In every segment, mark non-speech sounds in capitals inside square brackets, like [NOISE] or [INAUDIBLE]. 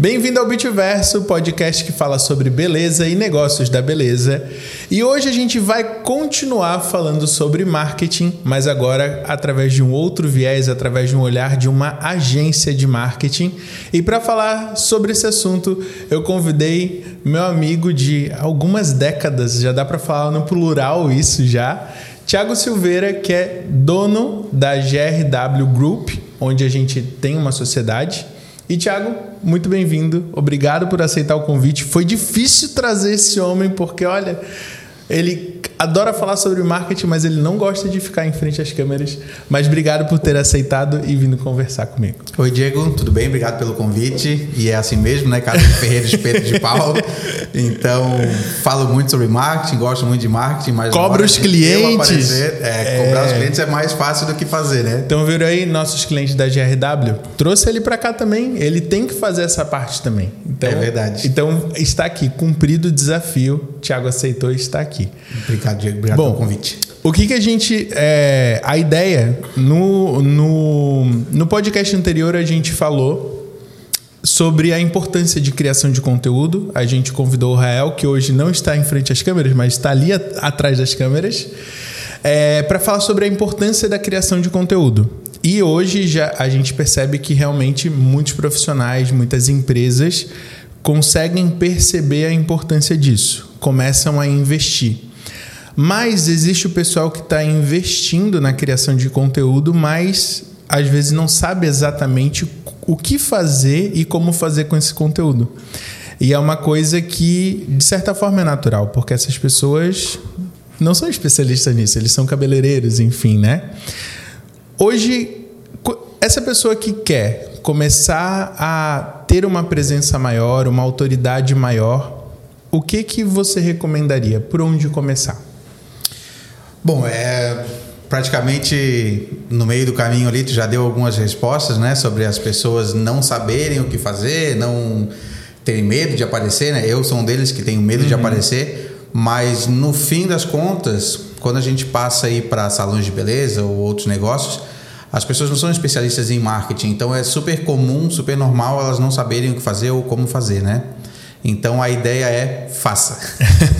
Bem-vindo ao Bitverso, podcast que fala sobre beleza e negócios da beleza. E hoje a gente vai continuar falando sobre marketing, mas agora através de um outro viés, através de um olhar de uma agência de marketing. E para falar sobre esse assunto, eu convidei meu amigo de algumas décadas, já dá para falar no plural isso já, Tiago Silveira, que é dono da GRW Group, onde a gente tem uma sociedade. E Tiago, muito bem-vindo. Obrigado por aceitar o convite. Foi difícil trazer esse homem porque olha, ele adora falar sobre marketing, mas ele não gosta de ficar em frente às câmeras. Mas obrigado por ter aceitado e vindo conversar comigo. Oi, Diego, tudo bem? Obrigado pelo convite. E é assim mesmo, né? De [LAUGHS] Ferreira Espeto de Pau. Então, falo muito sobre marketing, gosto muito de marketing, mas. Cobra os clientes. Aparecer, é, é, cobrar os clientes é mais fácil do que fazer, né? Então, viram aí nossos clientes da GRW? Trouxe ele para cá também. Ele tem que fazer essa parte também. Então, é verdade. Então, está aqui, cumprido o desafio. Tiago aceitou e está aqui. Obrigado. Obrigado, Diego. Obrigado Bom, pelo convite. O que, que a gente. É, a ideia, no, no, no podcast anterior, a gente falou sobre a importância de criação de conteúdo. A gente convidou o Rael, que hoje não está em frente às câmeras, mas está ali a, atrás das câmeras, é, para falar sobre a importância da criação de conteúdo. E hoje já a gente percebe que realmente muitos profissionais, muitas empresas conseguem perceber a importância disso, começam a investir. Mas existe o pessoal que está investindo na criação de conteúdo, mas às vezes não sabe exatamente o que fazer e como fazer com esse conteúdo. E é uma coisa que, de certa forma, é natural, porque essas pessoas não são especialistas nisso, eles são cabeleireiros, enfim, né? Hoje, essa pessoa que quer começar a ter uma presença maior, uma autoridade maior, o que que você recomendaria? Por onde começar? Bom, é praticamente no meio do caminho ali tu já deu algumas respostas, né, sobre as pessoas não saberem o que fazer, não terem medo de aparecer, né? Eu sou um deles que tenho medo uhum. de aparecer, mas no fim das contas, quando a gente passa aí para salões de beleza ou outros negócios, as pessoas não são especialistas em marketing, então é super comum, super normal elas não saberem o que fazer ou como fazer, né? Então a ideia é faça.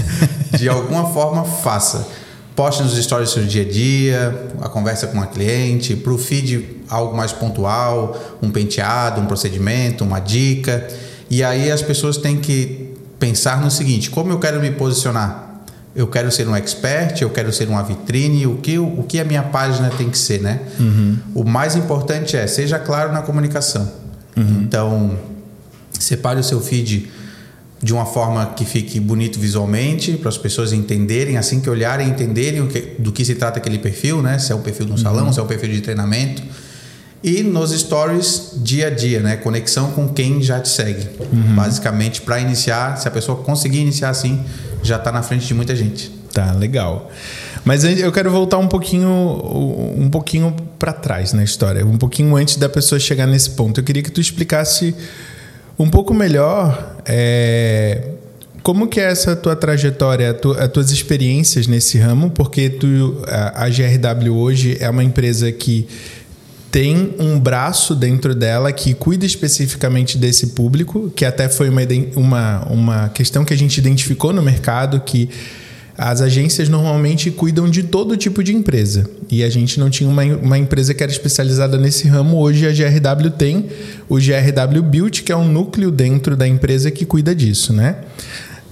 [LAUGHS] de alguma forma faça poste nos stories do seu dia a dia, a conversa com a cliente, para o feed algo mais pontual, um penteado, um procedimento, uma dica. E aí as pessoas têm que pensar no seguinte: como eu quero me posicionar? Eu quero ser um expert, eu quero ser uma vitrine, o que, o que a minha página tem que ser, né? Uhum. O mais importante é, seja claro na comunicação. Uhum. Então, separe o seu feed de uma forma que fique bonito visualmente, para as pessoas entenderem, assim que olharem, entenderem que, do que se trata aquele perfil, né? Se é um perfil de um uhum. salão, se é um perfil de treinamento. E nos stories dia a dia, né? Conexão com quem já te segue. Uhum. Basicamente, para iniciar, se a pessoa conseguir iniciar assim, já está na frente de muita gente. Tá, legal. Mas eu quero voltar um pouquinho, um pouquinho para trás na história, um pouquinho antes da pessoa chegar nesse ponto. Eu queria que tu explicasse um pouco melhor é, como que é essa tua trajetória, tu, as tuas experiências nesse ramo, porque tu, a, a GRW hoje é uma empresa que tem um braço dentro dela que cuida especificamente desse público, que até foi uma, uma, uma questão que a gente identificou no mercado, que as agências normalmente cuidam de todo tipo de empresa. E a gente não tinha uma, uma empresa que era especializada nesse ramo. Hoje a GRW tem o GRW Build, que é um núcleo dentro da empresa que cuida disso, né?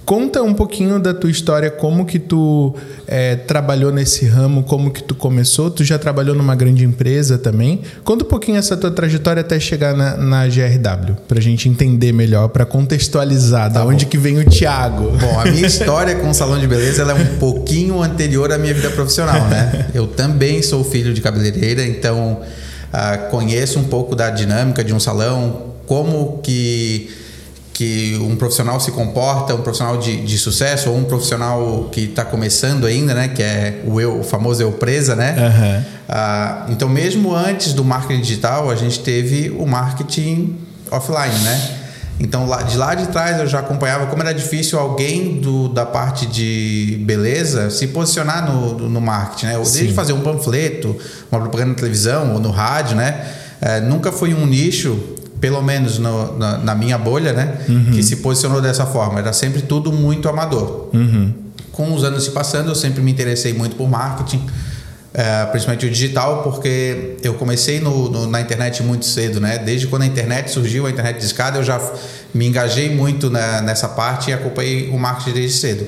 Conta um pouquinho da tua história, como que tu é, trabalhou nesse ramo, como que tu começou. Tu já trabalhou numa grande empresa também. Conta um pouquinho essa tua trajetória até chegar na, na GRW, para a gente entender melhor, para contextualizar, tá da onde que vem o Thiago. Bom, a minha história com o salão de beleza é um pouquinho anterior à minha vida profissional, né? Eu também sou filho de cabeleireira, então uh, conheço um pouco da dinâmica de um salão, como que que um profissional se comporta, um profissional de, de sucesso ou um profissional que está começando ainda, né? Que é o, eu, o famoso eu presa, né? Uhum. Então, mesmo antes do marketing digital, a gente teve o marketing offline, né? Então, lá, de lá de trás eu já acompanhava como era difícil alguém do, da parte de beleza se posicionar no, no marketing, né? Ou desde fazer um panfleto, uma propaganda na televisão ou no rádio, né? É, nunca foi um nicho pelo menos no, na, na, minha bolha, né, uhum. que se posicionou dessa forma. Era sempre tudo muito amador. Uhum. Com os anos se passando, eu sempre me interessei muito por marketing, é, principalmente o digital, porque eu comecei no, no, na internet muito cedo, né? Desde quando a internet surgiu, a internet de escada, eu já me engajei muito na, nessa parte e acompanhei o marketing desde cedo.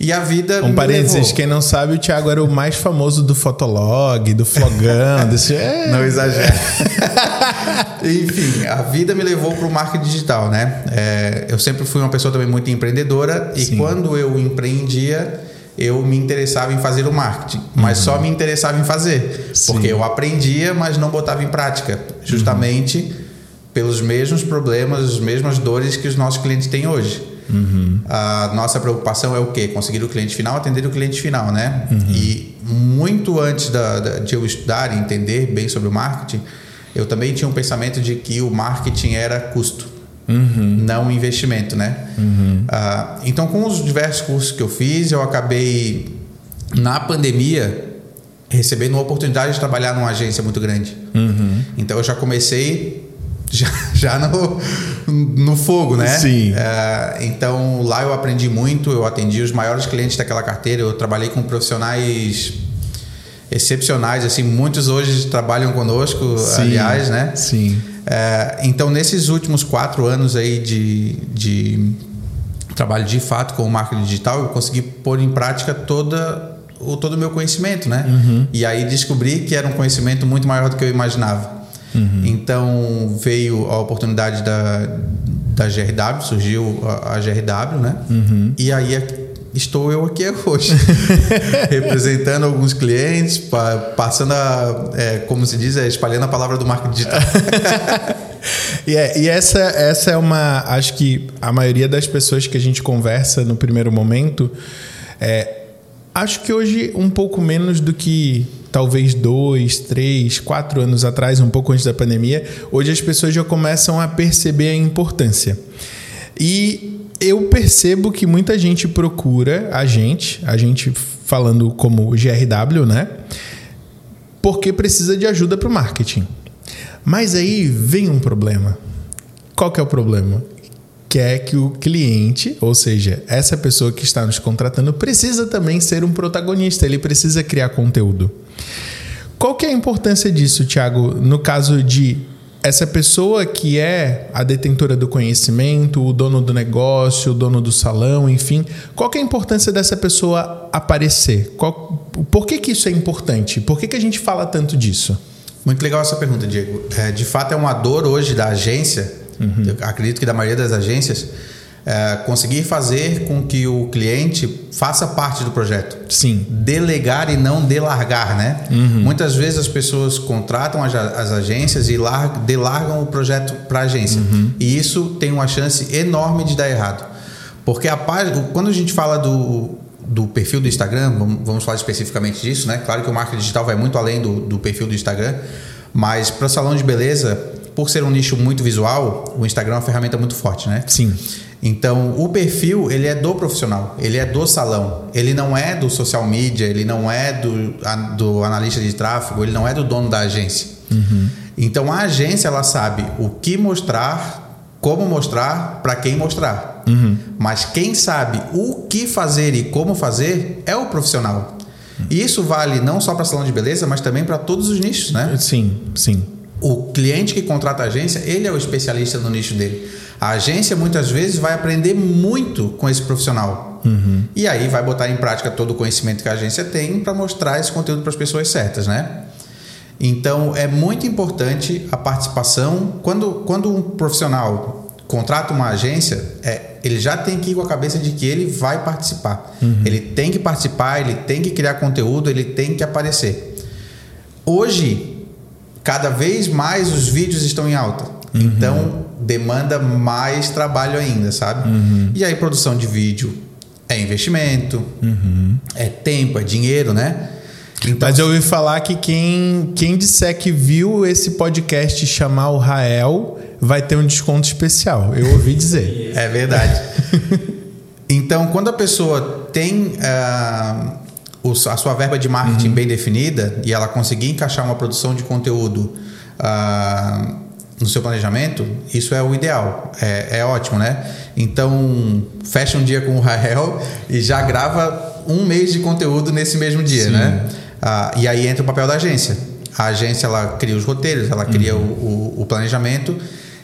E a vida. Um parênteses, quem não sabe, o Thiago era o mais famoso do Fotolog, do Flogão, [LAUGHS] desse. É. Não exagera. [LAUGHS] Enfim, a vida me levou para o marketing digital, né? É, eu sempre fui uma pessoa também muito empreendedora e Sim. quando eu empreendia, eu me interessava em fazer o marketing, mas uhum. só me interessava em fazer, Sim. porque eu aprendia, mas não botava em prática, justamente uhum. pelos mesmos problemas, as mesmas dores que os nossos clientes têm hoje. Uhum. A nossa preocupação é o quê? Conseguir o cliente final, atender o cliente final, né? Uhum. E muito antes da, da, de eu estudar e entender bem sobre o marketing, eu também tinha um pensamento de que o marketing era custo, uhum. não investimento, né? Uhum. Uh, então, com os diversos cursos que eu fiz, eu acabei na pandemia recebendo uma oportunidade de trabalhar numa agência muito grande. Uhum. Então, eu já comecei já, já no, no fogo, né? Sim. É, então lá eu aprendi muito, eu atendi os maiores clientes daquela carteira, eu trabalhei com profissionais excepcionais, assim, muitos hoje trabalham conosco, Sim. aliás, né? Sim. É, então nesses últimos quatro anos aí de, de trabalho de fato com o marketing digital, eu consegui pôr em prática toda o todo o meu conhecimento, né? Uhum. E aí descobri que era um conhecimento muito maior do que eu imaginava. Uhum. Então veio a oportunidade da, da GRW, surgiu a, a GRW, né? Uhum. E aí estou eu aqui [LAUGHS] hoje, [LAUGHS] representando alguns clientes, passando a, é, como se diz, é, espalhando a palavra do marketing digital. [LAUGHS] e, é, e essa, essa é uma. Acho que a maioria das pessoas que a gente conversa no primeiro momento. É, acho que hoje um pouco menos do que talvez dois, três, quatro anos atrás, um pouco antes da pandemia, hoje as pessoas já começam a perceber a importância. E eu percebo que muita gente procura a gente, a gente falando como GRW, né? Porque precisa de ajuda para o marketing. Mas aí vem um problema. Qual que é o problema? quer que o cliente, ou seja, essa pessoa que está nos contratando, precisa também ser um protagonista, ele precisa criar conteúdo. Qual que é a importância disso, Thiago, no caso de essa pessoa que é a detentora do conhecimento, o dono do negócio, o dono do salão, enfim, qual que é a importância dessa pessoa aparecer? Qual, por que, que isso é importante? Por que, que a gente fala tanto disso? Muito legal essa pergunta, Diego. É, de fato, é uma dor hoje da agência Uhum. acredito que da maioria das agências, é, conseguir fazer com que o cliente faça parte do projeto. Sim. Delegar e não delargar, né? Uhum. Muitas vezes as pessoas contratam as, as agências e largam, delargam o projeto para a agência. Uhum. E isso tem uma chance enorme de dar errado. Porque a página, quando a gente fala do, do perfil do Instagram, vamos, vamos falar especificamente disso, né? Claro que o marketing digital vai muito além do, do perfil do Instagram, mas para o salão de beleza, por ser um nicho muito visual, o Instagram é uma ferramenta muito forte, né? Sim. Então, o perfil, ele é do profissional, ele é do salão, ele não é do social media, ele não é do, do analista de tráfego, ele não é do dono da agência. Uhum. Então, a agência, ela sabe o que mostrar, como mostrar, para quem mostrar. Uhum. Mas quem sabe o que fazer e como fazer é o profissional. E isso vale não só para salão de beleza, mas também para todos os nichos, né? Sim, sim o cliente que contrata a agência, ele é o especialista no nicho dele. A agência muitas vezes vai aprender muito com esse profissional. Uhum. E aí vai botar em prática todo o conhecimento que a agência tem para mostrar esse conteúdo para as pessoas certas, né? Então é muito importante a participação. Quando, quando um profissional contrata uma agência, é, ele já tem que ir com a cabeça de que ele vai participar. Uhum. Ele tem que participar, ele tem que criar conteúdo, ele tem que aparecer. Hoje, cada vez mais os vídeos estão em alta. Uhum. Então, demanda mais trabalho ainda, sabe? Uhum. E aí, produção de vídeo é investimento, uhum. é tempo, é dinheiro, né? Então, Mas eu ouvi falar que quem, quem disser que viu esse podcast chamar o Rael vai ter um desconto especial. Eu ouvi dizer. é verdade. [LAUGHS] então, quando a pessoa tem. Uh, a sua verba de marketing uhum. bem definida e ela conseguir encaixar uma produção de conteúdo uh, no seu planejamento, isso é o ideal, é, é ótimo, né? Então, fecha um dia com o Rael e já grava um mês de conteúdo nesse mesmo dia, Sim. né? Ah, e aí entra o papel da agência. A agência ela cria os roteiros, ela cria uhum. o, o, o, planejamento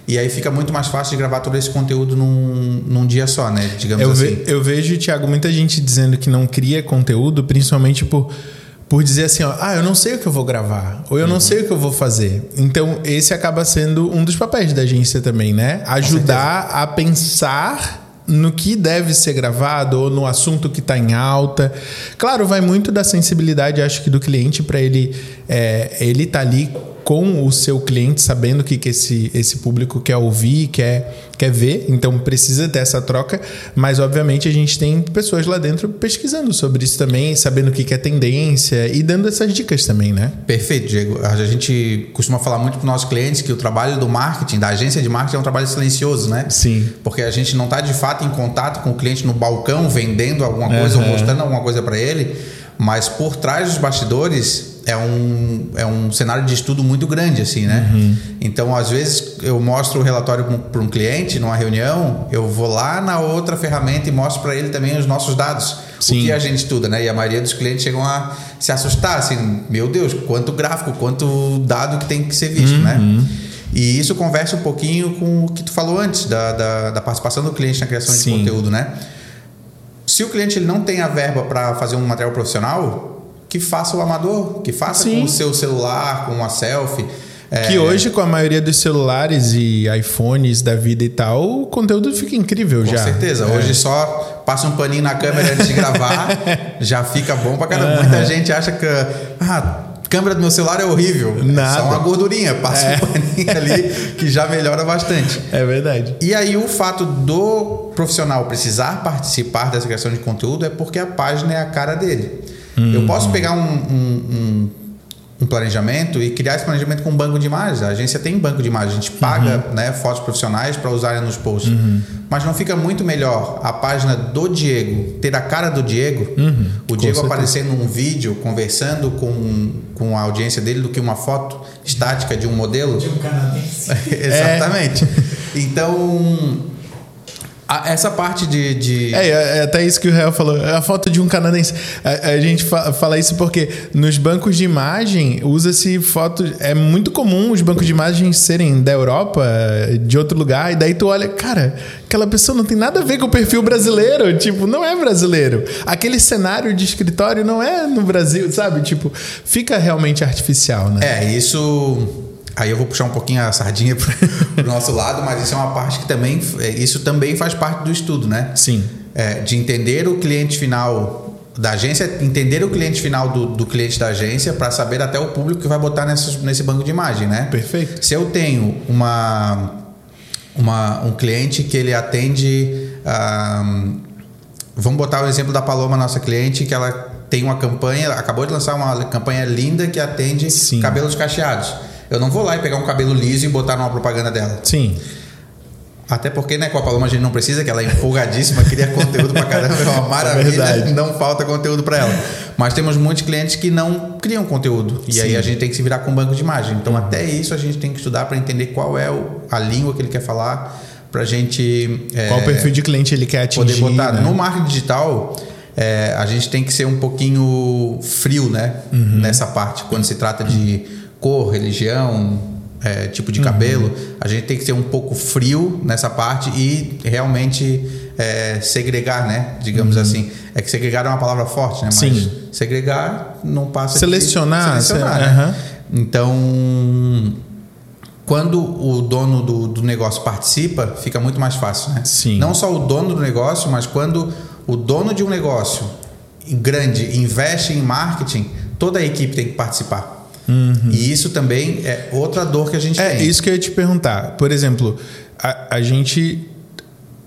e aí fica muito mais fácil de gravar todo esse conteúdo num, num dia só, né? Digamos eu assim. Ve, eu vejo, Thiago, muita gente dizendo que não cria conteúdo, principalmente por por dizer assim, ó, ah, eu não sei o que eu vou gravar, ou eu uhum. não sei o que eu vou fazer. Então, esse acaba sendo um dos papéis da agência também, né? Ajudar a pensar no que deve ser gravado ou no assunto que está em alta. Claro, vai muito da sensibilidade, acho que do cliente para ele é, ele tá ali com o seu cliente, sabendo o que, que esse, esse público quer ouvir, quer, quer ver. Então precisa ter essa troca, mas obviamente a gente tem pessoas lá dentro pesquisando sobre isso também, sabendo o que, que é tendência e dando essas dicas também, né? Perfeito, Diego. A gente costuma falar muito para os nossos clientes que o trabalho do marketing, da agência de marketing, é um trabalho silencioso, né? Sim. Porque a gente não está de fato em contato com o cliente no balcão vendendo alguma coisa uhum. ou mostrando alguma coisa para ele, mas por trás dos bastidores é um, é um cenário de estudo muito grande, assim, né? Uhum. Então, às vezes, eu mostro o relatório para um cliente numa reunião, eu vou lá na outra ferramenta e mostro para ele também os nossos dados. Sim. O que a gente estuda, né? E a maioria dos clientes chegam a se assustar, assim, meu Deus, quanto gráfico, quanto dado que tem que ser visto, né? uhum. né? E isso conversa um pouquinho com o que tu falou antes, da, da, da participação do cliente na criação Sim. de conteúdo, né? Se o cliente ele não tem a verba para fazer um material profissional, que faça o amador, que faça Sim. com o seu celular, com uma selfie. É... Que hoje, com a maioria dos celulares e iPhones da vida e tal, o conteúdo fica incrível com já. Com certeza. É. Hoje só passa um paninho na câmera antes de gravar, [LAUGHS] já fica bom pra caramba. Muita gente acha que. Ah, câmera do meu celular é horrível. Nada. É só uma gordurinha, passa é. um [LAUGHS] paninho ali que já melhora bastante. É verdade. E aí o fato do profissional precisar participar dessa criação de conteúdo é porque a página é a cara dele. Uhum. Eu posso pegar um, um, um, um, planejamento e criar esse planejamento com um banco de imagens. A agência tem banco de imagens, a gente paga uhum. né, fotos profissionais para usarem nos posts. Uhum. Mas não fica muito melhor a página do Diego ter a cara do Diego, uhum. o Diego aparecendo num vídeo, conversando com, com a audiência dele, do que uma foto estática de um modelo? De um canadense. [LAUGHS] Exatamente. É. Então essa parte de, de, é, é, até isso que o Real falou. É a foto de um canadense. A, a gente fa fala isso porque nos bancos de imagem usa-se foto. É muito comum os bancos de imagem serem da Europa, de outro lugar, e daí tu olha, cara, aquela pessoa não tem nada a ver com o perfil brasileiro. Tipo, não é brasileiro. Aquele cenário de escritório não é no Brasil, sabe? Tipo, fica realmente artificial, né? É, isso Aí eu vou puxar um pouquinho a sardinha [LAUGHS] para o nosso lado, mas isso é uma parte que também é, isso também faz parte do estudo, né? Sim. É, de entender o cliente final da agência, entender o cliente final do, do cliente da agência para saber até o público que vai botar nesse, nesse banco de imagem, né? Perfeito. Se eu tenho uma, uma um cliente que ele atende, um, vamos botar o exemplo da Paloma, nossa cliente, que ela tem uma campanha, acabou de lançar uma campanha linda que atende Sim. cabelos cacheados. Eu não vou lá e pegar um cabelo liso e botar numa propaganda dela. Sim. Até porque, né, com a Paloma a gente não precisa, que ela é empolgadíssima, cria [LAUGHS] conteúdo pra caramba, é uma maravilha, é não falta conteúdo para ela. Mas temos muitos clientes que não criam conteúdo. E Sim. aí a gente tem que se virar com um banco de imagem. Então, até isso a gente tem que estudar para entender qual é a língua que ele quer falar, pra gente. É, qual perfil de cliente ele quer atingir. Poder botar. Né? No marketing digital, é, a gente tem que ser um pouquinho frio, né? Uhum. Nessa parte, quando se trata de cor, religião, é, tipo de cabelo, uhum. a gente tem que ser um pouco frio nessa parte e realmente é, segregar, né? Digamos uhum. assim. É que segregar é uma palavra forte, né? Mas Sim. segregar não passa selecionar, de selecionar, né? uhum. Então, quando o dono do, do negócio participa, fica muito mais fácil, né? Sim. Não só o dono do negócio, mas quando o dono de um negócio grande investe em marketing, toda a equipe tem que participar. Uhum. E isso também é outra dor que a gente é, tem. É isso que eu ia te perguntar. Por exemplo, a, a gente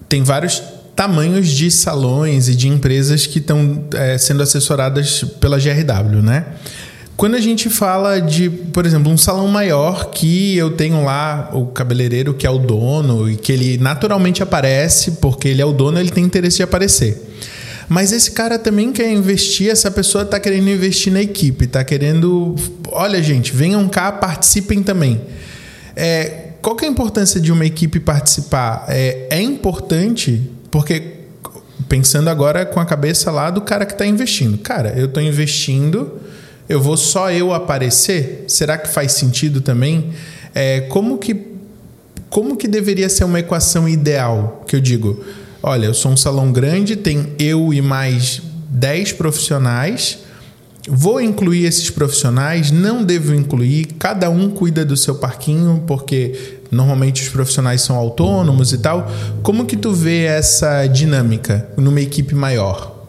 tem vários tamanhos de salões e de empresas que estão é, sendo assessoradas pela GRW, né? Quando a gente fala de, por exemplo, um salão maior que eu tenho lá o cabeleireiro que é o dono e que ele naturalmente aparece porque ele é o dono, ele tem interesse de aparecer. Mas esse cara também quer investir, essa pessoa está querendo investir na equipe, está querendo. Olha, gente, venham cá, participem também. É, qual que é a importância de uma equipe participar? É, é importante porque pensando agora com a cabeça lá do cara que está investindo. Cara, eu estou investindo, eu vou só eu aparecer? Será que faz sentido também? É, como que como que deveria ser uma equação ideal? Que eu digo, olha, eu sou um salão grande, tem eu e mais 10 profissionais. Vou incluir esses profissionais? Não devo incluir. Cada um cuida do seu parquinho, porque normalmente os profissionais são autônomos e tal. Como que tu vê essa dinâmica numa equipe maior?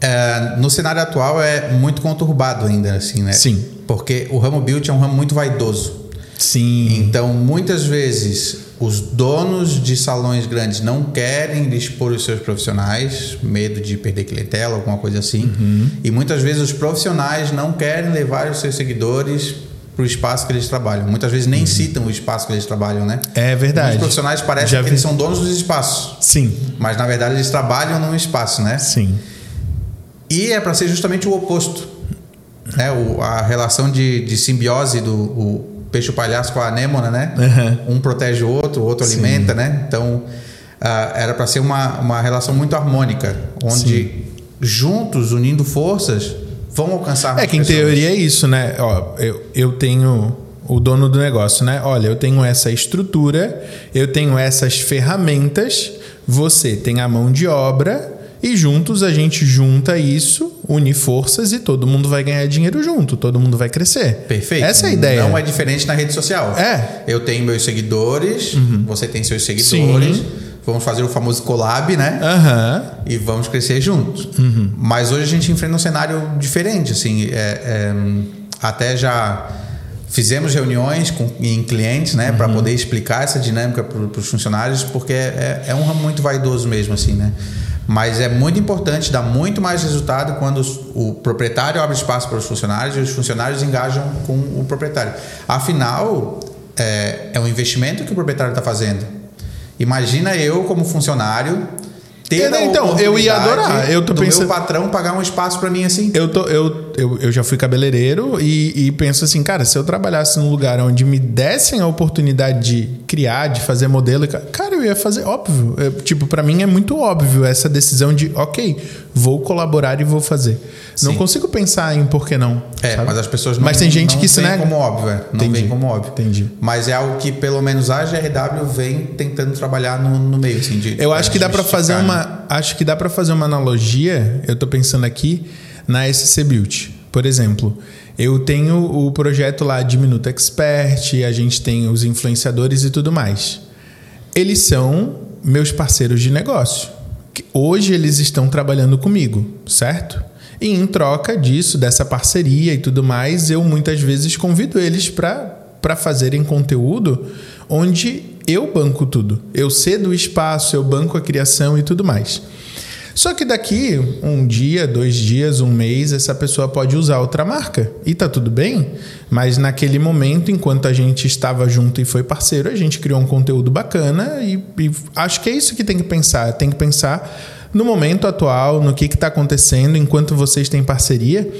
É, no cenário atual é muito conturbado ainda, assim, né? Sim. Porque o ramo build é um ramo muito vaidoso. Sim. Então, muitas vezes, os donos de salões grandes não querem expor os seus profissionais, medo de perder clientela, alguma coisa assim. Uhum. E muitas vezes os profissionais não querem levar os seus seguidores para o espaço que eles trabalham. Muitas vezes nem uhum. citam o espaço que eles trabalham, né? É verdade. Os profissionais parecem Já que vi... eles são donos dos espaços. Sim. Mas na verdade eles trabalham num espaço, né? Sim. E é para ser justamente o oposto. Né? O, a relação de, de simbiose do o peixe palhaço com a anêmona, né? Uhum. Um protege o outro, o outro Sim. alimenta, né? Então uh, era para ser uma, uma relação muito harmônica, onde Sim. juntos, unindo forças, vão alcançar É que em pessoas. teoria é isso, né? Ó, eu, eu tenho o dono do negócio, né? Olha, eu tenho essa estrutura, eu tenho essas ferramentas, você tem a mão de obra e juntos a gente junta isso, une forças e todo mundo vai ganhar dinheiro junto, todo mundo vai crescer. Perfeito. Essa é a ideia. Não é diferente na rede social. É. Eu tenho meus seguidores, uhum. você tem seus seguidores. Sim. Vamos fazer o famoso collab, né? Uhum. E vamos crescer juntos. Uhum. Mas hoje a gente enfrenta um cenário diferente, assim. É, é, até já fizemos reuniões com, em clientes, né? Para poder explicar essa dinâmica para os funcionários, porque é, é, é um ramo muito vaidoso mesmo, assim, né? Mas é muito importante, dá muito mais resultado quando o proprietário abre espaço para os funcionários e os funcionários engajam com o proprietário. Afinal, é, é um investimento que o proprietário está fazendo. Imagina eu, como funcionário, ter é, então, eu ia adorar. Eu tô do pensando. meu patrão pagar um espaço para mim assim. Eu, tô, eu, eu, eu já fui cabeleireiro e, e, penso assim, cara, se eu trabalhasse num lugar onde me dessem a oportunidade de criar, de fazer modelo, cara, eu ia fazer, óbvio. Eu, tipo, para mim é muito óbvio essa decisão de, ok, vou colaborar e vou fazer. Sim. Não consigo pensar em por que não. É, sabe? mas as pessoas não Mas tem gente que se nega. como óbvio, é. Não Entendi. vem como óbvio. Entendi. Mas é algo que pelo menos a GRW vem tentando trabalhar no, no meio, assim, de, Eu acho que dá para fazer uma, né? acho que dá para fazer uma analogia, eu tô pensando aqui na SC Build. Por exemplo, eu tenho o projeto lá de Minuto Expert, a gente tem os influenciadores e tudo mais. Eles são meus parceiros de negócio. Hoje eles estão trabalhando comigo, certo? E em troca disso, dessa parceria e tudo mais, eu muitas vezes convido eles para fazerem conteúdo onde eu banco tudo. Eu cedo o espaço, eu banco a criação e tudo mais. Só que daqui um dia, dois dias, um mês, essa pessoa pode usar outra marca. E tá tudo bem, mas naquele momento, enquanto a gente estava junto e foi parceiro, a gente criou um conteúdo bacana e, e acho que é isso que tem que pensar. Tem que pensar no momento atual, no que está acontecendo enquanto vocês têm parceria.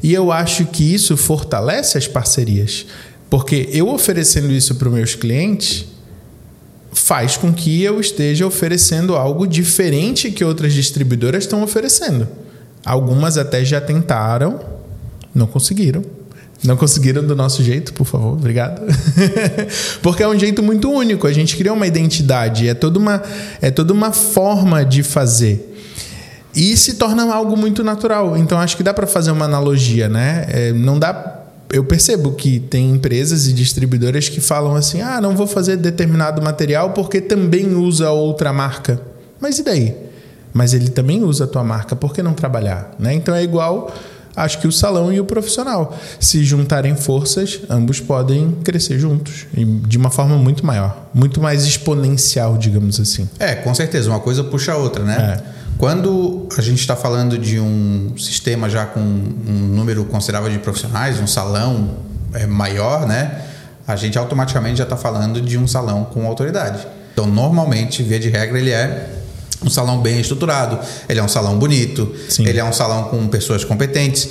E eu acho que isso fortalece as parcerias. Porque eu oferecendo isso para os meus clientes faz com que eu esteja oferecendo algo diferente que outras distribuidoras estão oferecendo. Algumas até já tentaram, não conseguiram. Não conseguiram do nosso jeito, por favor, obrigado. [LAUGHS] Porque é um jeito muito único, a gente cria uma identidade, é toda uma, é toda uma forma de fazer. E se torna algo muito natural. Então acho que dá para fazer uma analogia, né? É, não dá. Eu percebo que tem empresas e distribuidoras que falam assim: ah, não vou fazer determinado material porque também usa outra marca. Mas e daí? Mas ele também usa a tua marca, por que não trabalhar? Né? Então é igual acho que o salão e o profissional. Se juntarem forças, ambos podem crescer juntos de uma forma muito maior, muito mais exponencial, digamos assim. É, com certeza, uma coisa puxa a outra, né? É. Quando a gente está falando de um sistema já com um número considerável de profissionais, um salão é, maior, né? A gente automaticamente já está falando de um salão com autoridade. Então, normalmente, via de regra, ele é um salão bem estruturado, ele é um salão bonito, Sim. ele é um salão com pessoas competentes.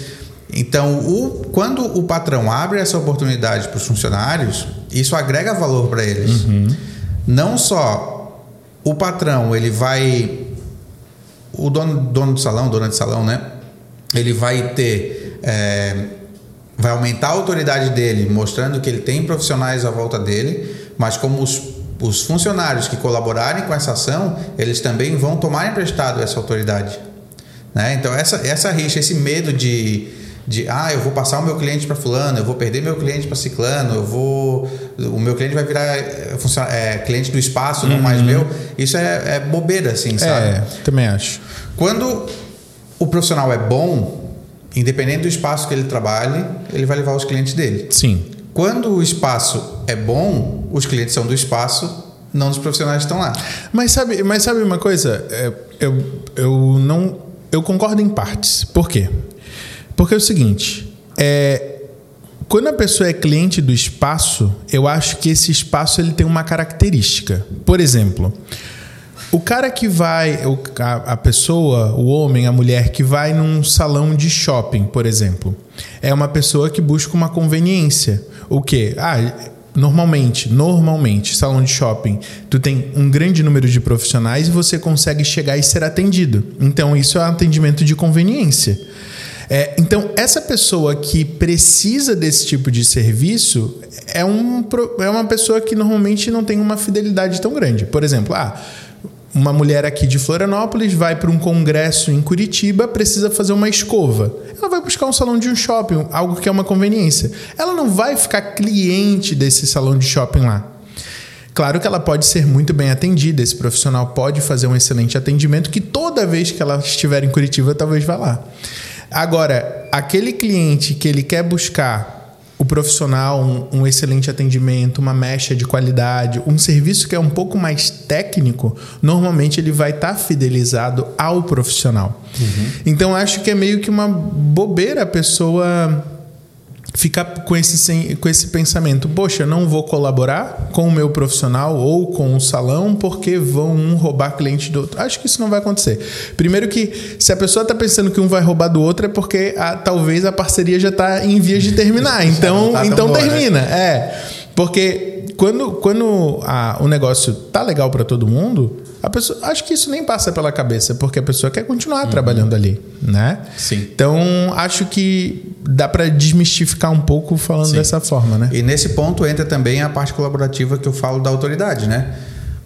Então, o, quando o patrão abre essa oportunidade para os funcionários, isso agrega valor para eles. Uhum. Não só o patrão, ele vai. O dono, dono do salão, dona de salão, né? Ele vai ter. É, vai aumentar a autoridade dele, mostrando que ele tem profissionais à volta dele, mas como os, os funcionários que colaborarem com essa ação, eles também vão tomar emprestado essa autoridade. Né? Então, essa, essa rixa, esse medo de, de ah, eu vou passar o meu cliente para fulano, eu vou perder meu cliente para ciclano, eu vou o meu cliente vai virar é, é, cliente do espaço, uhum. não mais meu. Isso é, é bobeira, assim, sabe? É, também acho. Quando o profissional é bom, independente do espaço que ele trabalhe, ele vai levar os clientes dele. Sim. Quando o espaço é bom, os clientes são do espaço, não dos profissionais que estão lá. Mas sabe, mas sabe uma coisa? É, eu, eu não eu concordo em partes. Por quê? Porque é o seguinte, é, quando a pessoa é cliente do espaço, eu acho que esse espaço ele tem uma característica. Por exemplo, o cara que vai, a, pessoa, o homem, a mulher que vai num salão de shopping, por exemplo, é uma pessoa que busca uma conveniência. O quê? Ah, normalmente, normalmente, salão de shopping, tu tem um grande número de profissionais e você consegue chegar e ser atendido. Então, isso é um atendimento de conveniência. É, então, essa pessoa que precisa desse tipo de serviço é, um, é uma pessoa que normalmente não tem uma fidelidade tão grande. Por exemplo, ah, uma mulher aqui de Florianópolis vai para um congresso em Curitiba, precisa fazer uma escova. Ela vai buscar um salão de um shopping, algo que é uma conveniência. Ela não vai ficar cliente desse salão de shopping lá. Claro que ela pode ser muito bem atendida, esse profissional pode fazer um excelente atendimento, que toda vez que ela estiver em Curitiba, talvez vá lá. Agora, aquele cliente que ele quer buscar o profissional, um, um, excelente atendimento, uma mecha de qualidade, um serviço que é um pouco mais técnico, normalmente ele vai estar tá fidelizado ao profissional. Uhum. Então acho que é meio que uma bobeira a pessoa ficar com esse, com esse pensamento: poxa, não vou colaborar com o meu profissional ou com o salão porque vão um roubar cliente do outro. Acho que isso não vai acontecer. Primeiro, que se a pessoa está pensando que um vai roubar do outro, é porque a, talvez a parceria já está em vias de terminar. [LAUGHS] Então, tá então boa, né? termina. Né? É. Porque quando, quando a, o negócio tá legal para todo mundo, a pessoa, acho que isso nem passa pela cabeça, porque a pessoa quer continuar uhum. trabalhando ali, né? Sim. Então, acho que dá para desmistificar um pouco falando Sim. dessa forma, né? E nesse ponto entra também a parte colaborativa que eu falo da autoridade, né?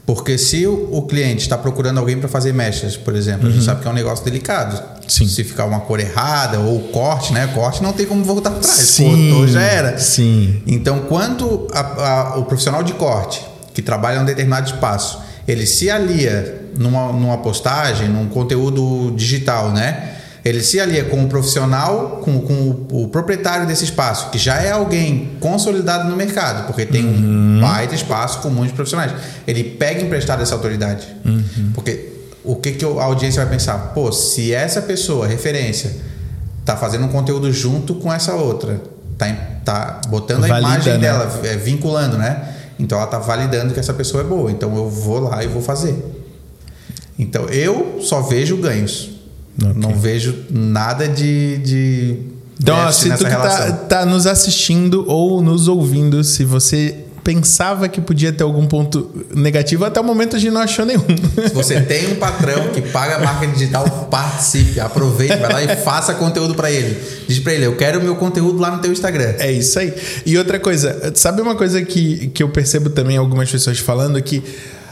Porque se o, cliente está procurando alguém para fazer mechas, por exemplo, uhum. a gente uhum. sabe que é um negócio delicado. Sim. Se ficar uma cor errada ou corte, né? Corte não tem como voltar atrás. Sim. Cortou já era. Sim. Então, quando a, a, o profissional de corte que trabalha em um determinado espaço ele se alia numa, numa postagem, num conteúdo digital, né? Ele se alia com o profissional, com, com o, o, proprietário desse espaço, que já é alguém consolidado no mercado, porque tem uhum. um baita espaço com muitos profissionais. Ele pega emprestado essa autoridade. Uhum. Porque o que, que a audiência vai pensar? Pô, se essa pessoa, referência, tá fazendo um conteúdo junto com essa outra, tá, tá botando Valida, a imagem né? dela, é, vinculando, né? Então ela está validando que essa pessoa é boa. Então eu vou lá e vou fazer. Então eu só vejo ganhos. Okay. Não vejo nada de. de então, se tu que tá, tá nos assistindo ou nos ouvindo, se você pensava que podia ter algum ponto negativo, até o momento a gente não achou nenhum. Se você [LAUGHS] tem um patrão que paga marca digital, participe, aproveite, vai lá e faça conteúdo para ele. Diz para ele, eu quero o meu conteúdo lá no teu Instagram. É isso aí. E outra coisa, sabe uma coisa que, que eu percebo também algumas pessoas falando que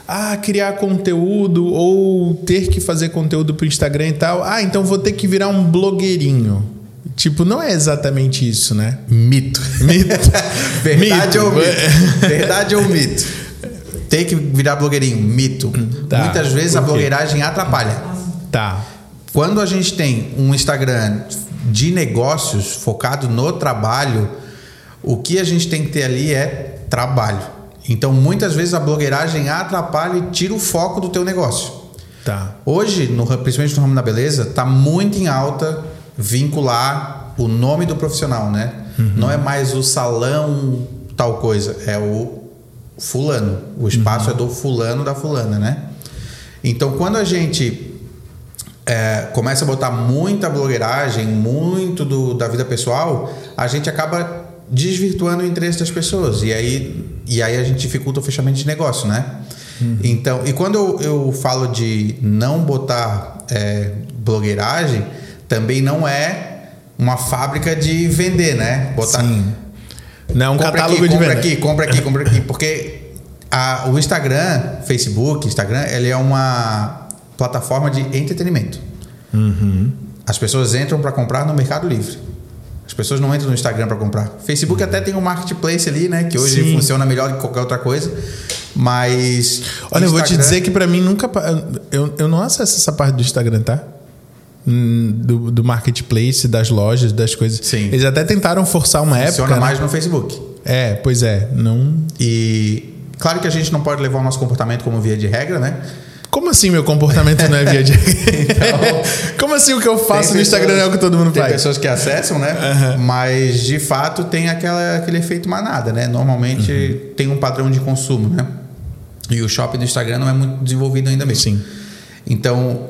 ah, criar conteúdo ou ter que fazer conteúdo para o Instagram e tal. Ah, então vou ter que virar um blogueirinho. Tipo, não é exatamente isso, né? Mito. Mito. [LAUGHS] Verdade mito. ou mito? Verdade ou mito? Tem que virar blogueirinho. Mito. Tá. Muitas vezes a blogueiragem atrapalha. Tá. Quando a gente tem um Instagram de negócios focado no trabalho, o que a gente tem que ter ali é trabalho. Então, muitas vezes a blogueiragem atrapalha e tira o foco do teu negócio. Tá. Hoje, no, principalmente no ramo da beleza, está muito em alta vincular o nome do profissional, né? Uhum. Não é mais o salão tal coisa, é o fulano. O espaço uhum. é do fulano da fulana, né? Então, quando a gente é, começa a botar muita blogueiragem, muito do, da vida pessoal, a gente acaba desvirtuando o interesse das pessoas. E aí, e aí a gente dificulta o fechamento de negócio, né? Uhum. Então, e quando eu, eu falo de não botar é, blogueiragem, também não é uma fábrica de vender, né? Botar, Sim. Não é um catálogo aqui, de compra venda. aqui, compra aqui, compra aqui. Porque a, o Instagram, Facebook, Instagram, ele é uma plataforma de entretenimento. Uhum. As pessoas entram para comprar no Mercado Livre. As pessoas não entram no Instagram para comprar. Facebook até tem um marketplace ali, né? Que hoje Sim. funciona melhor do que qualquer outra coisa. Mas. Olha, Instagram... eu vou te dizer que para mim nunca. Eu, eu não acesso essa parte do Instagram, tá? Hum, do, do marketplace, das lojas, das coisas. Sim. Eles até tentaram forçar uma Funciona época. Funciona mais né? no Facebook. É, pois é. Não. E claro que a gente não pode levar o nosso comportamento como via de regra, né? Como assim meu comportamento não é via de [LAUGHS] então, Como assim o que eu faço no Instagram é o que todo mundo tem faz? Tem pessoas que acessam, né? Uhum. Mas de fato tem aquela, aquele efeito manada, né? Normalmente uhum. tem um padrão de consumo, né? E o shopping do Instagram não é muito desenvolvido ainda mesmo. Sim. Então,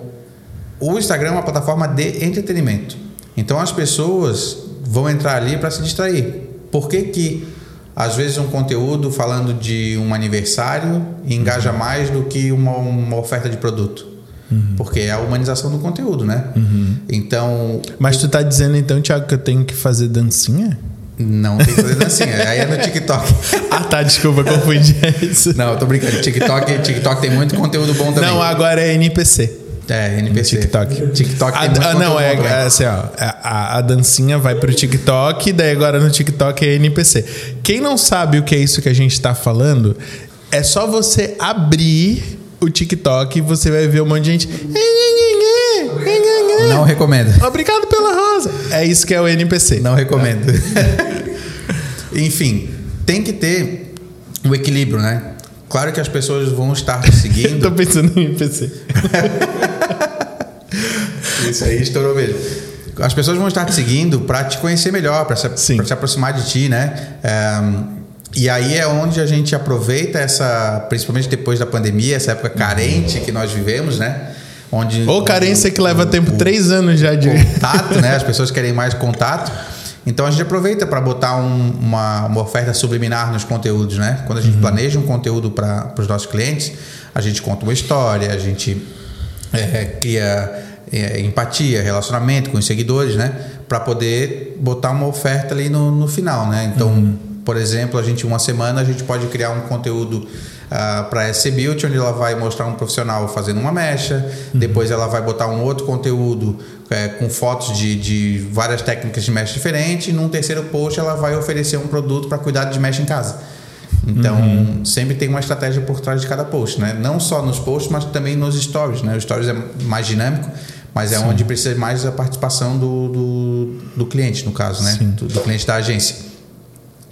o Instagram é uma plataforma de entretenimento. Então as pessoas vão entrar ali para se distrair. Por que, que às vezes um conteúdo falando de um aniversário engaja mais do que uma, uma oferta de produto? Uhum. Porque é a humanização do conteúdo, né? Uhum. Então. Mas tu tá dizendo então, Thiago, que eu tenho que fazer dancinha? Não tem que fazer dancinha. Aí é no TikTok. [LAUGHS] ah, tá, desculpa, confundi [LAUGHS] isso. Não, eu tô brincando. TikTok, TikTok tem muito conteúdo bom também. Não, agora é NPC. É, NPC. TikTok. TikTok tem a, Não, é, é, assim, ó. A, a, dancinha vai pro TikTok, daí agora no TikTok é NPC. Quem não sabe o que é isso que a gente tá falando, é só você abrir o TikTok e você vai ver um monte de gente. Não recomendo. Obrigado pela rosa. É isso que é o NPC. Não recomendo. [LAUGHS] Enfim, tem que ter o equilíbrio, né? Claro que as pessoas vão estar [LAUGHS] seguindo. Tô pensando em NPC. [LAUGHS] Isso aí estourou mesmo. As pessoas vão estar te seguindo para te conhecer melhor, para se, se, aproximar de ti, né? E aí é onde a gente aproveita essa, principalmente depois da pandemia, essa época carente que nós vivemos, né? Onde Ou carência o, que leva o, tempo, o, três anos já de contato, né? As pessoas querem mais contato. Então a gente aproveita para botar um, uma, uma, oferta subliminar nos conteúdos, né? Quando a gente uhum. planeja um conteúdo para os nossos clientes, a gente conta uma história, a gente é, cria é, empatia, relacionamento com os seguidores, né? Para poder botar uma oferta ali no, no final, né? Então, uhum. por exemplo, a gente uma semana a gente pode criar um conteúdo uh, ah, para SC Beauty, onde ela vai mostrar um profissional fazendo uma mecha, uhum. depois ela vai botar um outro conteúdo é, com fotos de, de várias técnicas de mecha diferentes, e num terceiro post ela vai oferecer um produto para cuidar de mecha em casa. Então, uhum. sempre tem uma estratégia por trás de cada post, né? Não só nos posts, mas também nos stories, né? O stories é mais dinâmico, mas é Sim. onde precisa mais a participação do, do, do cliente, no caso, né? Do, do, cliente da agência.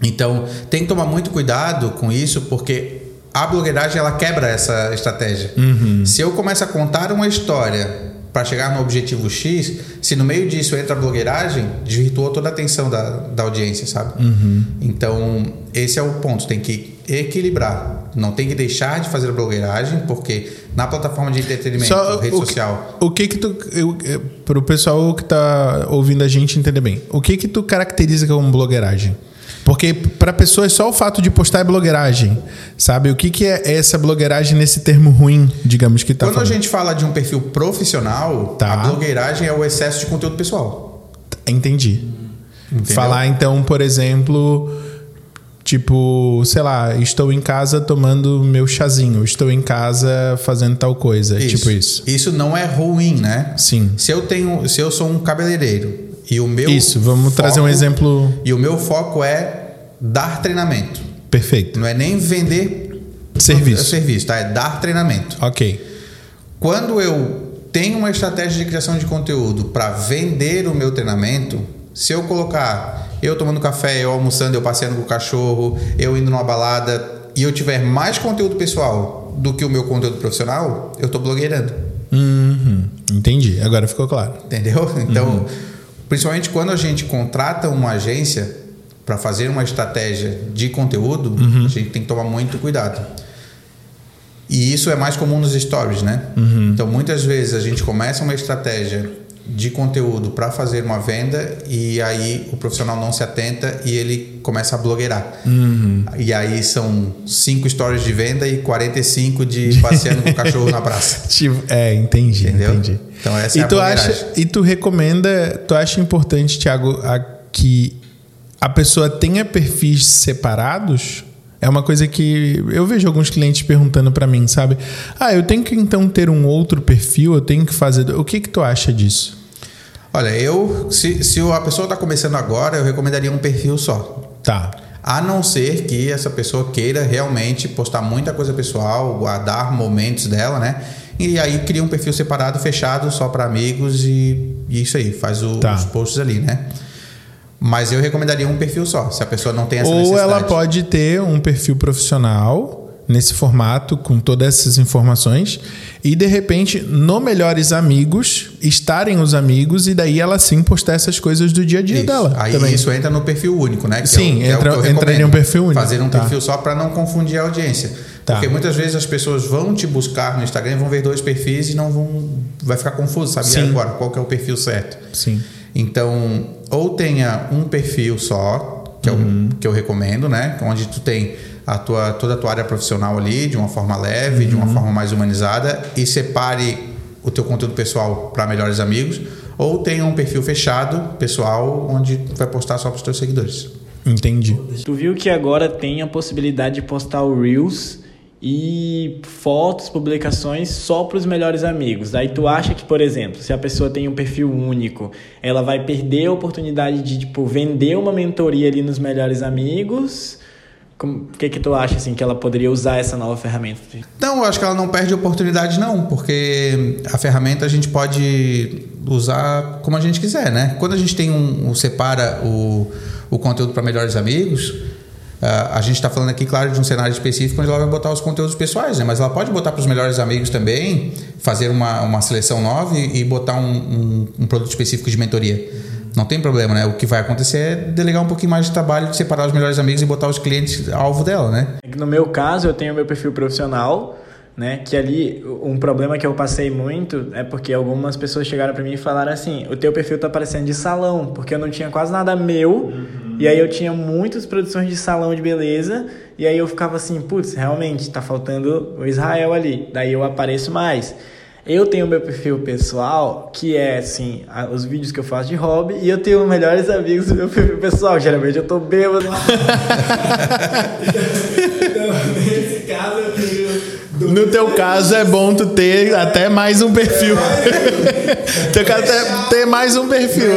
Então, tem que tomar muito cuidado com isso, porque a blogueiragem ela quebra essa estratégia. Uhum. Se eu começo a contar uma história para chegar no objetivo X, se no meio disso entra a blogueiragem, desvirtuou toda a atenção da, da audiência, sabe? Uhum. Então, esse é o ponto, tem que equilibrar. Não tem que deixar de fazer a blogueiragem, porque na plataforma de entretenimento, Só rede o social. Que, o que que tu. Para o pessoal que está ouvindo a gente entender bem, o que que tu caracteriza como blogueiragem? Porque para pessoas só o fato de postar é blogueiragem, sabe? O que, que é essa blogueiragem nesse termo ruim, digamos que tá Quando falando? a gente fala de um perfil profissional, tá. a blogueiragem é o excesso de conteúdo pessoal. Entendi. Entendeu? Falar então, por exemplo, tipo, sei lá, estou em casa tomando meu chazinho, estou em casa fazendo tal coisa, isso. tipo isso. Isso não é ruim, né? Sim. Se eu tenho, se eu sou um cabeleireiro e o meu Isso, vamos foco, trazer um exemplo. E o meu foco é dar treinamento. Perfeito. Não é nem vender serviço. serviço, tá? É dar treinamento. OK. Quando eu tenho uma estratégia de criação de conteúdo para vender o meu treinamento, se eu colocar eu tomando café, eu almoçando, eu passeando com o cachorro, eu indo numa balada e eu tiver mais conteúdo pessoal do que o meu conteúdo profissional, eu estou blogueirando. Uhum. Entendi. Agora ficou claro. Entendeu? [LAUGHS] Então, uhum. principalmente quando a gente contrata uma agência para fazer uma estratégia de conteúdo, uhum. a gente tem que tomar muito cuidado. E isso é mais comum nos stories, né? Uhum. Então, muitas vezes a gente começa uma estratégia de conteúdo para fazer uma venda e aí o profissional não se atenta e ele começa a blogueirar. Uhum. E aí são cinco stories de venda e 45 de passeando com o cachorro na praça. [LAUGHS] Tipo, é, entendi, Entendeu? entendi. Então essa e é a tu acha E tu recomenda, tu acha importante, Thiago, a, que a pessoa tenha perfis separados? É uma coisa que eu vejo alguns clientes perguntando para mim, sabe? Ah, eu tenho que então ter um outro perfil, eu tenho que fazer. O que que tu acha disso? Olha, eu se, se a pessoa está começando agora, eu recomendaria um perfil só. Tá. A não ser que essa pessoa queira realmente postar muita coisa pessoal, guardar momentos dela, né? E aí cria um perfil separado, fechado, só para amigos e, e, isso aí, faz o, tá. os posts ali, né? Mas eu recomendaria um perfil só, se a pessoa não tem essa Ou necessidade. Ou ela pode ter um perfil profissional nesse formato, com todas essas informações, e de repente, no Melhores Amigos, estarem os amigos, e daí ela sim postar essas coisas do dia a dia isso. dela. Aí também. isso entra no perfil único, né? Que sim, é o, entra, é entra em um perfil único. Fazer um tá. perfil só para não confundir a audiência. Tá. Porque muitas vezes as pessoas vão te buscar no Instagram, vão ver dois perfis e não vão. Vai ficar confuso, sabe? Sim. Agora, qual que é o perfil certo? Sim. Então, ou tenha um perfil só, que, uhum. eu, que eu recomendo, né? Onde tu tem a tua, toda a tua área profissional ali de uma forma leve, uhum. de uma uhum. forma mais humanizada e separe o teu conteúdo pessoal para melhores amigos ou tenha um perfil fechado pessoal onde tu vai postar só para os teus seguidores. Entendi. Tu viu que agora tem a possibilidade de postar o Reels e fotos, publicações só para os melhores amigos. Aí tu acha que, por exemplo, se a pessoa tem um perfil único, ela vai perder a oportunidade de tipo vender uma mentoria ali nos melhores amigos? O que que tu acha assim que ela poderia usar essa nova ferramenta? Não, eu acho que ela não perde oportunidade não, porque a ferramenta a gente pode usar como a gente quiser, né? Quando a gente tem um, um separa o, o conteúdo para melhores amigos, Uh, a gente está falando aqui, claro, de um cenário específico onde ela vai botar os conteúdos pessoais, né? mas ela pode botar para os melhores amigos também, fazer uma, uma seleção nova e, e botar um, um, um, produto específico de mentoria. Não tem problema, né? O que vai acontecer é delegar um pouquinho mais de trabalho, de separar os melhores amigos e botar os clientes alvo dela, né? É no meu caso, eu tenho meu perfil profissional, né? Que ali um problema que eu passei muito é porque algumas pessoas chegaram para mim e falaram assim: "O teu perfil tá parecendo de salão", porque eu não tinha quase nada meu. Uhum. E aí eu tinha muitas produções de salão de beleza, e aí eu ficava assim, putz, realmente tá faltando o Israel ali. Daí eu apareço mais. Eu tenho meu perfil pessoal, que é assim, os vídeos que eu faço de hobby, e eu tenho melhores amigos do meu perfil pessoal. Geralmente eu tô bêbado. [LAUGHS] então, nesse caso eu tenho. No teu caso é bom tu ter até mais um perfil. tu quer ter, ter mais um perfil.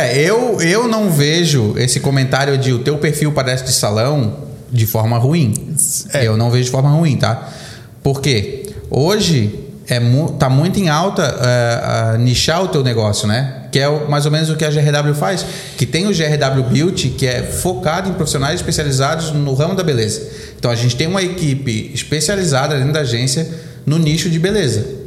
É, eu, eu não vejo esse comentário de o teu perfil parece de salão de forma ruim. É. Eu não vejo de forma ruim, tá? Por quê? Hoje é tá muito em alta uh, uh, nichar o teu negócio, né? Que é o, mais ou menos o que a GRW faz, que tem o GRW Beauty, que é focado em profissionais especializados no ramo da beleza. Então a gente tem uma equipe especializada dentro da agência no nicho de beleza.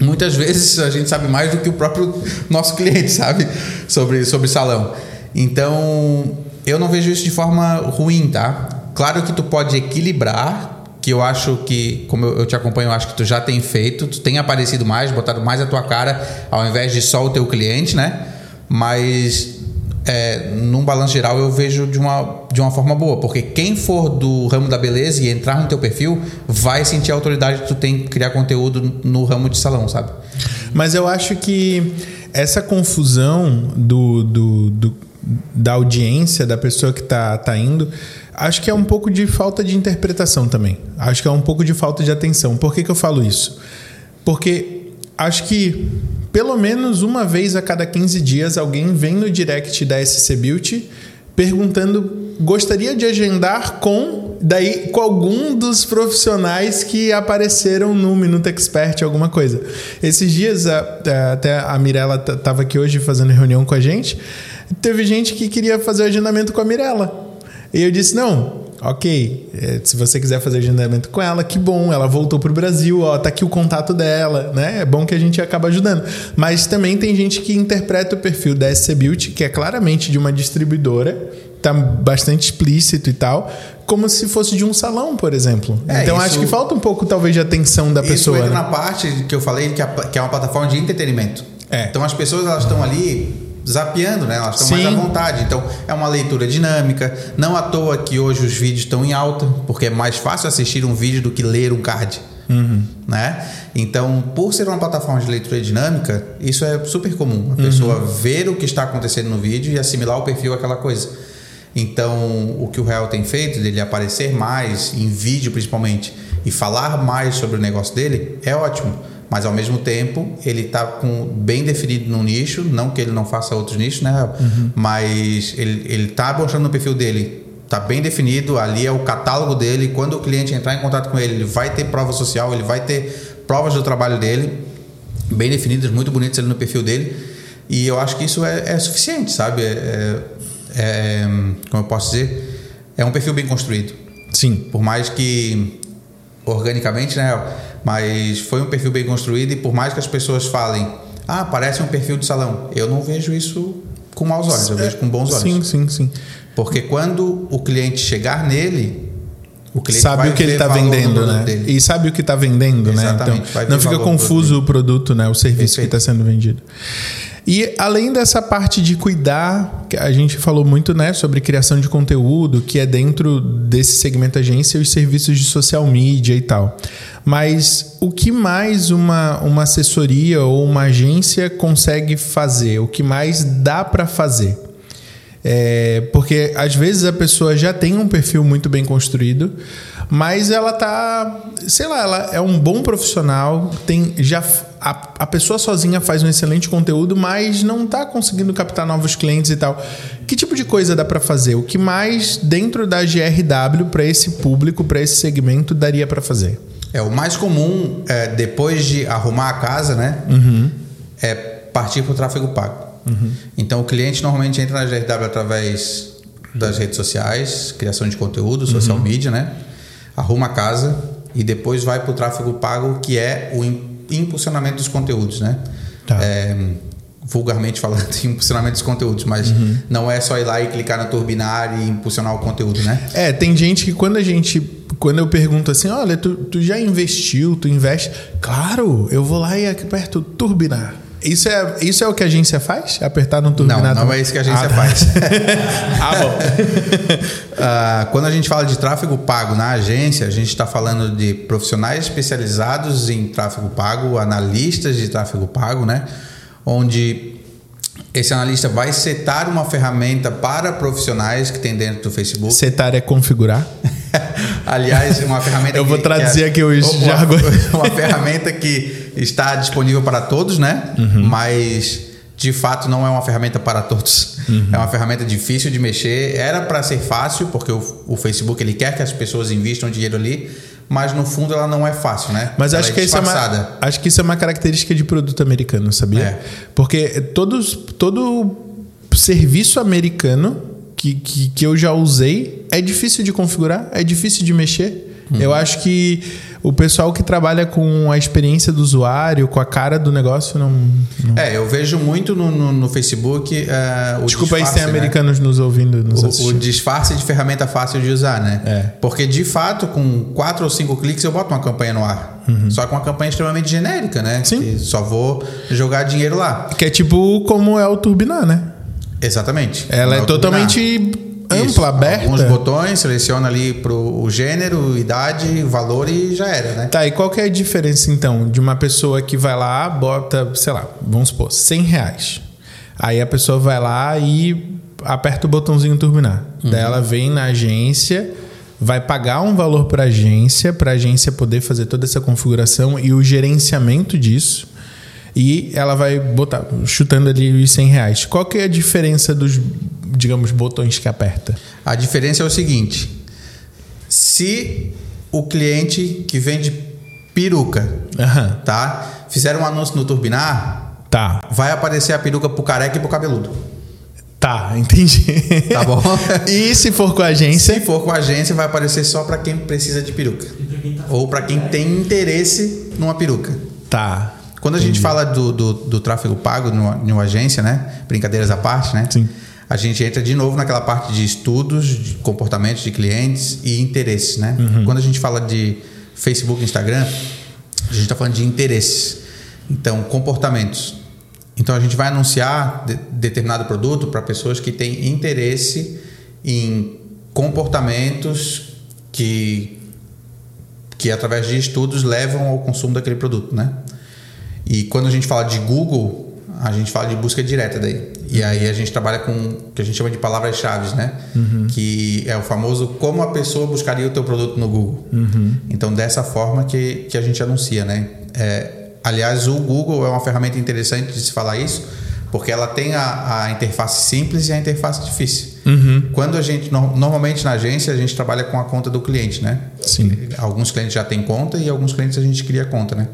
Muitas vezes a gente sabe mais do que o próprio nosso cliente [LAUGHS] sabe sobre sobre salão. Então eu não vejo isso de forma ruim, tá? Claro que tu pode equilibrar que eu acho que, como eu te acompanho, eu acho que tu já tem feito, tu tem aparecido mais, botado mais a tua cara, ao invés de só o teu cliente, né? Mas é, num balanço geral eu vejo de uma, de uma forma boa, porque quem for do ramo da beleza e entrar no teu perfil vai sentir a autoridade que tu tem que criar conteúdo no ramo de salão, sabe? Mas eu acho que essa confusão do, do, do da audiência, da pessoa que está tá indo, acho que é um pouco de falta de interpretação também. Acho que é um pouco de falta de atenção. Por que, que eu falo isso? Porque acho que pelo menos uma vez a cada 15 dias alguém vem no direct da SC Beauty perguntando gostaria de agendar com daí com algum dos profissionais que apareceram no Minuto Expert alguma coisa. Esses dias até a Mirella estava aqui hoje fazendo reunião com a gente. Teve gente que queria fazer o agendamento com a Mirella. E eu disse: não, ok, é, se você quiser fazer agendamento com ela, que bom, ela voltou para o Brasil, ó, tá aqui o contato dela, né? É bom que a gente acaba ajudando. Mas também tem gente que interpreta o perfil da SC Beauty, que é claramente de uma distribuidora, tá bastante explícito e tal, como se fosse de um salão, por exemplo. É, então isso- acho que falta um pouco, talvez, de atenção da Isso pessoa. entra né? na parte que eu falei que, a- que é uma plataforma de entretenimento. É. Então as pessoas elas estão ali zapeando, né? Elas estão mais à vontade. Então é uma leitura dinâmica. Não à toa que hoje os vídeos estão em alta, porque é mais fácil assistir um vídeo do que ler um card. Uhum. Né? Então, por ser uma plataforma de leitura dinâmica, isso é super comum. A Uhum. pessoa ver o que está acontecendo no vídeo e assimilar o perfil àquela coisa. Então, o que o Real tem feito, dele aparecer mais, em vídeo principalmente, e falar mais sobre o negócio dele, é ótimo. Mas ao mesmo tempo, ele está com bem definido no nicho, não que ele não faça outros nichos, né? Real? Mas ele, ele tá mostrando no perfil dele, tá bem definido, ali é o catálogo dele. Quando o cliente entrar em contato com ele, ele vai ter prova social, ele vai ter provas do trabalho dele, bem definidas, muito bonitas ali no perfil dele. E eu acho que isso é, é suficiente, sabe? É, é- é, como eu posso dizer, é um perfil bem construído. Sim. Por mais que organicamente, né? Mas foi um perfil bem construído e por mais que as pessoas falem, ah, parece um perfil de salão, eu não vejo isso com maus olhos, eu vejo com bons olhos. Sim, sim, sim. Porque quando o cliente chegar nele, o cliente sabe o que ele está vendendo, né? dele. E sabe o que está vendendo, né? Exatamente, Então, vai ver não fica confuso o produto, né? O serviço que Perfeito. está sendo vendido. E além dessa parte de cuidar, que a gente falou muito, né, sobre criação de conteúdo, que é dentro desse segmento agência os serviços de social media e tal. Mas o que mais uma, uma assessoria ou uma agência consegue fazer? O que mais dá para fazer? É, porque às vezes a pessoa já tem um perfil muito bem construído, mas ela tá, sei lá, ela é um bom profissional, tem já a, a pessoa sozinha faz um excelente conteúdo, mas não tá conseguindo captar novos clientes e tal. Que tipo de coisa dá para fazer? O que mais dentro da GRW para esse público, para esse segmento daria para fazer? É o mais comum é, depois de arrumar a casa, né? É partir para o tráfego pago. Então o cliente normalmente entra na GRW através das redes sociais, criação de conteúdo, social media, né? Arruma a casa e depois vai para o tráfego pago, que é o im- impulsionamento dos conteúdos, né? Tá. É, vulgarmente falando, [LAUGHS] impulsionamento dos conteúdos, mas não é só ir lá e clicar no turbinar e impulsionar o conteúdo, né? É, tem gente que quando a gente. Quando eu pergunto assim, olha, tu, tu já investiu, tu investe? Claro, eu vou lá e aperto turbinar. Isso é, isso é o que a agência faz? Apertar no turbinar? Não, não é isso que a agência Ah, tá. faz. [LAUGHS] ah, bom. [LAUGHS] Ah, quando a gente fala de tráfego pago na agência, a gente está falando de profissionais especializados em tráfego pago, analistas de tráfego pago, né? Onde esse analista vai setar uma ferramenta para profissionais que tem dentro do Facebook. Setar é configurar? [LAUGHS] Aliás, uma ferramenta Eu que- vou traduzir que aqui os uma- jargões. [LAUGHS] Uma ferramenta que está disponível para todos, né? Uhum. Mas de fato não é uma ferramenta para todos. Uhum. É uma ferramenta difícil de mexer. Era para ser fácil, porque o, o Facebook ele quer que as pessoas invistam dinheiro ali, mas no fundo ela não é fácil, né? Mas ela acho é que, isso é uma, acho que isso é uma característica de produto americano, sabia? É. Porque todos, todo serviço americano que, que, que eu já usei é difícil de configurar, é difícil de mexer. Uhum. Eu acho que o pessoal que trabalha com a experiência do usuário, com a cara do negócio, não. não- É, eu vejo muito no, no, no Facebook. o Desculpa aí se tem disfarce, né? americanos nos ouvindo, nos O, o disfarce de ferramenta fácil de usar, né? É. Porque de fato, com quatro ou cinco cliques, eu boto uma campanha no ar. Só que uma campanha extremamente genérica, né? Uhum. Sim. Que só vou jogar dinheiro lá. Que é tipo como é o Turbinar, né? Exatamente. Ela é turbinar. totalmente ampla, aberta. Alguns botões, seleciona ali pro o gênero, idade, valor e já era, né? Tá, e qual que é a diferença então de uma pessoa que vai lá, bota, sei lá, vamos supor, 100 reais. Aí a pessoa vai lá e aperta o botãozinho turbinar. Daí ela vem na agência, vai pagar um valor para a agência, para a agência poder fazer toda essa configuração e o gerenciamento disso. E ela vai botar, chutando ali os 100 reais. Qual que é a diferença dos, digamos, botões que aperta? A diferença é o seguinte: se o cliente que vende peruca, Aham, tá? Fizer um anúncio no Turbinar, tá, vai aparecer a peruca pro careca e pro cabeludo. tá, entendi. Tá bom? [LAUGHS] E se for com a agência? Se for com a agência, vai aparecer só para quem precisa de peruca. Ou para quem tem interesse numa peruca. Tá. Quando a gente fala do, do, do tráfego pago numa, numa agência, né? Brincadeiras à parte, né? Sim. a gente entra de novo naquela parte de estudos, de comportamentos de clientes e interesses, né? Quando a gente fala de Facebook, Instagram, a gente está falando de interesses. Então, comportamentos. Então, a gente vai anunciar de, determinado produto para pessoas que têm interesse em comportamentos que, que, através de estudos, levam ao consumo daquele produto, né? E quando a gente fala de Google, a gente fala de busca direta daí. E aí a gente trabalha com o que a gente chama de palavras-chave, né? Que é o famoso como a pessoa buscaria o teu produto no Google. Então, dessa forma que, que a gente anuncia, né? É, aliás, o Google é uma ferramenta interessante de se falar isso, porque ela tem a, a interface simples e a interface difícil. Quando a gente, no- normalmente na agência, a gente trabalha com a conta do cliente, né? Sim. Alguns clientes já têm conta e alguns clientes a gente cria conta, né?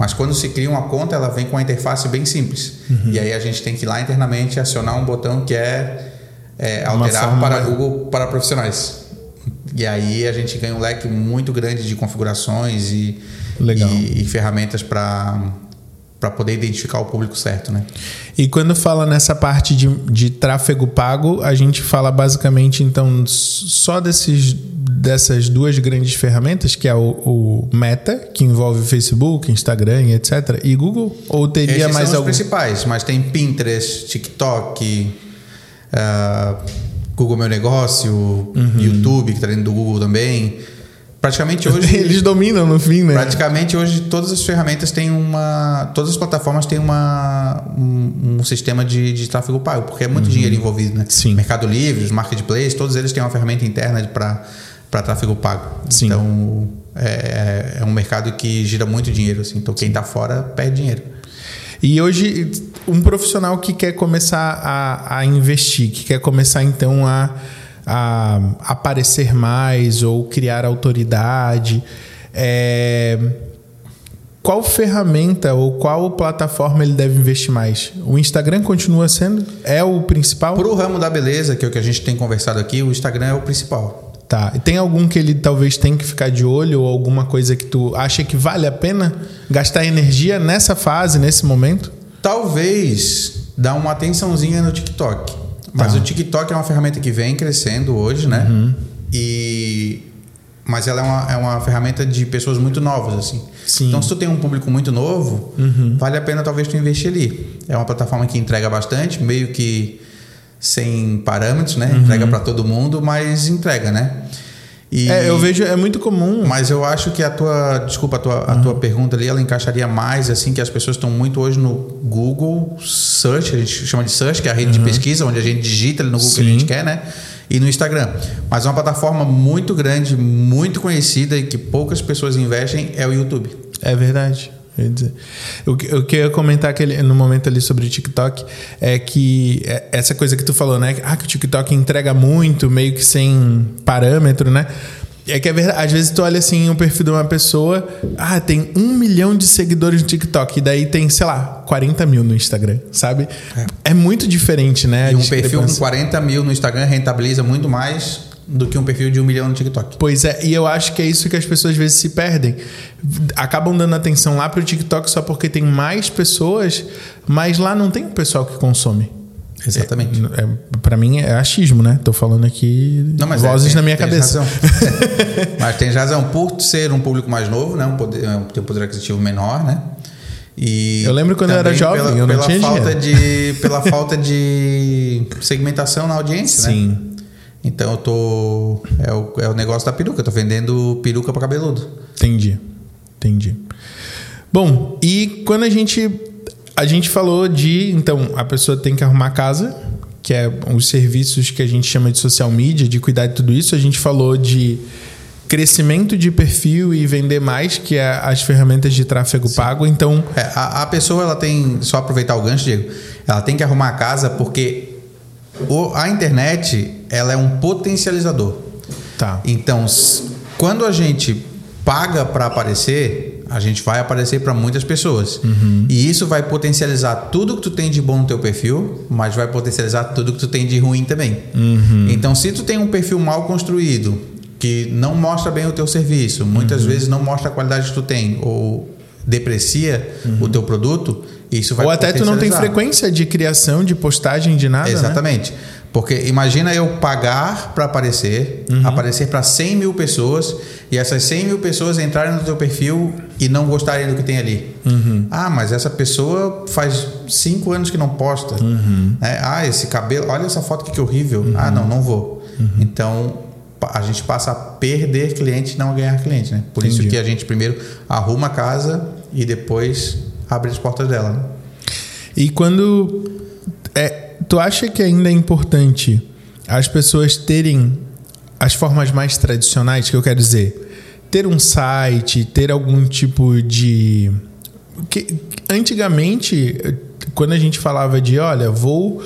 Mas quando se cria uma conta, ela vem com uma interface bem simples. E aí a gente tem que ir lá internamente acionar um botão que é, é, alterar para Google para profissionais. E aí a gente ganha um leque muito grande de configurações e, e, e ferramentas para para poder identificar o público certo, né? E quando fala nessa parte de, de tráfego pago, a gente fala basicamente então só desses, dessas duas grandes ferramentas, que é o, o Meta, que envolve Facebook, Instagram etc. E Google? Ou teria Esses mais são os algum? principais, mas tem Pinterest, TikTok, ah, Google Meu Negócio, Uhum. YouTube, que está dentro do Google também. Praticamente [LAUGHS] hoje, Eles dominam no fim, né? praticamente hoje todas as ferramentas têm uma, todas as plataformas têm uma um, um sistema de, de tráfego pago, porque é muito dinheiro envolvido, né? Uhum. Sim. Mercado Livre, os marketplaces, todos eles têm uma ferramenta interna para para tráfego pago. Sim. Então é, é um mercado que gira muito dinheiro, assim. Então quem está fora perde dinheiro. E hoje, um profissional que quer começar a, a investir, que quer começar então a, a aparecer mais ou criar autoridade, é, qual ferramenta ou qual plataforma ele deve investir mais? O Instagram continua sendo? É o principal? Para o ramo da beleza, que é o que a gente tem conversado aqui, o Instagram é o principal. Tá. E tem algum que ele talvez tenha que ficar de olho ou alguma coisa que tu acha que vale a pena gastar energia nessa fase, nesse momento? Talvez dar uma atençãozinha no TikTok. Mas Tá. o TikTok é uma ferramenta que vem crescendo hoje, né? E mas ela é uma, é uma ferramenta de pessoas muito novas, assim. Sim. Então, se tu tem um público muito novo, vale a pena talvez tu investir ali. É uma plataforma que entrega bastante, meio que sem parâmetros, né? Entrega para todo mundo, mas entrega, né? E- É, eu vejo, é muito comum. mas eu acho que a tua, desculpa, a tua, a tua pergunta ali, ela encaixaria mais assim que as pessoas estão muito hoje no Google Search, a gente chama de Search, que é a rede de pesquisa, onde a gente digita ali no Google o que a Sim. gente quer, né? E no Instagram. Mas uma plataforma muito grande, muito conhecida e que poucas pessoas investem é o YouTube. É verdade. Eu ia dizer. O que o que eu ia comentar aquele, no momento ali sobre o TikTok é que é- essa coisa que tu falou, né? Ah, que o TikTok entrega muito, meio que sem parâmetro, né? É que é verdade. Às vezes tu olha assim o perfil de uma pessoa, ah, tem um milhão de seguidores no TikTok, e daí tem, sei lá, 40 mil no Instagram, sabe? É, muito diferente, né? E um perfil com 40 mil no Instagram rentabiliza muito mais do que um perfil de um milhão no TikTok. Pois é, e eu acho que é isso que as pessoas às vezes se perdem. Acabam dando atenção lá pro TikTok só porque tem mais pessoas, mas lá não tem o pessoal que consome. Exatamente. É, para mim é achismo, né? Tô falando aqui Não, mas é, vozes tem- na minha cabeça. razão. [LAUGHS] mas tem razão. Por ser um público mais novo, né? Um poder, um- ter um poder aquisitivo menor, né? E Eu lembro quando eu era jovem, pela, eu não pela tinha falta dinheiro. de Pela falta de segmentação na audiência, né? Sim. Então eu tô... É o, é o negócio da peruca. Eu tô vendendo peruca para cabeludo. Entendi. Entendi. Bom, e quando a gente a gente falou de, então, a pessoa tem que arrumar a casa, que é os serviços que a gente chama de social media, de cuidar de tudo isso. A gente falou de crescimento de perfil e vender mais, que é as ferramentas de tráfego pago. Então, É, a, a pessoa ela tem só aproveitar o gancho, Diego. Ela tem que arrumar a casa porque o- a internet ela é um potencializador. tá. Então, quando a gente paga para aparecer, a gente vai aparecer para muitas pessoas. E isso vai potencializar tudo que tu tem de bom no teu perfil, mas vai potencializar tudo que tu tem de ruim também. Então, se tu tem um perfil mal construído, que não mostra bem o teu serviço, muitas vezes não mostra a qualidade que tu tem ou deprecia o teu produto, isso vai Ou até tu não tem frequência de criação, de postagem, de nada, né? Porque imagina eu pagar para aparecer, Uhum. aparecer para 100 mil pessoas e essas 100 mil pessoas entrarem no teu perfil e não gostarem do que tem ali. Uhum. Ah, mas essa pessoa faz cinco anos que não posta. Uhum. Né? Ah, esse cabelo, olha essa foto que, que horrível. Ah, não, não vou. Uhum. Então a gente passa a perder cliente e não a ganhar cliente. Né? Por isso Entendi. que a gente primeiro arruma a casa e depois abre as portas dela. Né? E quando. É, tu acha que ainda é importante as pessoas terem as formas mais tradicionais, que eu quero dizer, ter um site, ter algum tipo de. Que, antigamente, quando a gente falava de, olha, vou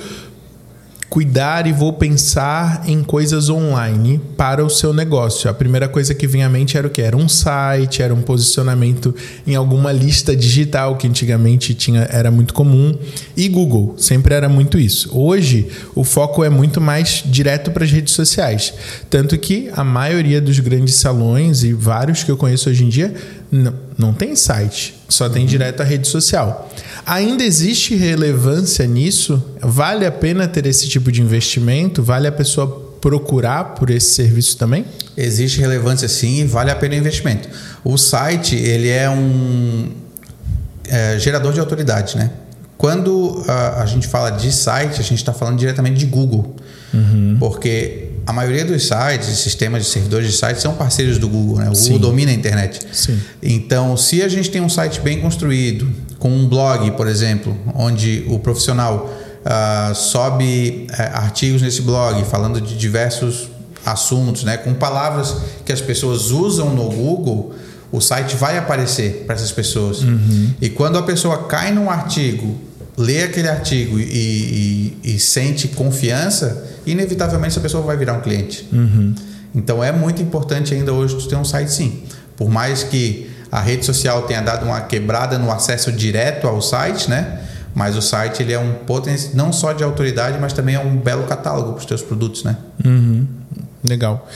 cuidar e vou pensar em coisas online para o seu negócio. A primeira coisa que vinha à mente era o que? Era um site, era um posicionamento em alguma lista digital que antigamente tinha, era muito comum. E Google, sempre era muito isso. Hoje, o foco é muito mais direto para as redes sociais. Tanto que a maioria dos grandes salões e vários que eu conheço hoje em dia não, não tem site, só tem direto a rede social. Ainda existe relevância nisso? Vale a pena ter esse tipo de investimento? Vale a pessoa procurar por esse serviço também? Existe relevância sim e vale a pena o investimento. O site ele é um é, gerador de autoridade, né? Quando a, a gente fala de site, a gente está falando diretamente de Google, porque a maioria dos sites e sistemas de servidores de sites são parceiros do Google, né? O Sim. Google domina a internet. Sim. Então, se a gente tem um site bem construído, com um blog, por exemplo, onde o profissional ah, sobe eh, artigos nesse blog falando de diversos assuntos, né, com palavras que as pessoas usam no Google, o site vai aparecer para essas pessoas. E quando a pessoa cai num artigo, lê aquele artigo e, e- e sente confiança, inevitavelmente essa pessoa vai virar um cliente. Então é muito importante ainda hoje tu ter um site sim. Por mais que a rede social tenha dado uma quebrada no acesso direto ao site, né? Mas o site ele é um potencial não só de autoridade, mas também é um belo catálogo para os teus produtos, né? Uhum. Legal.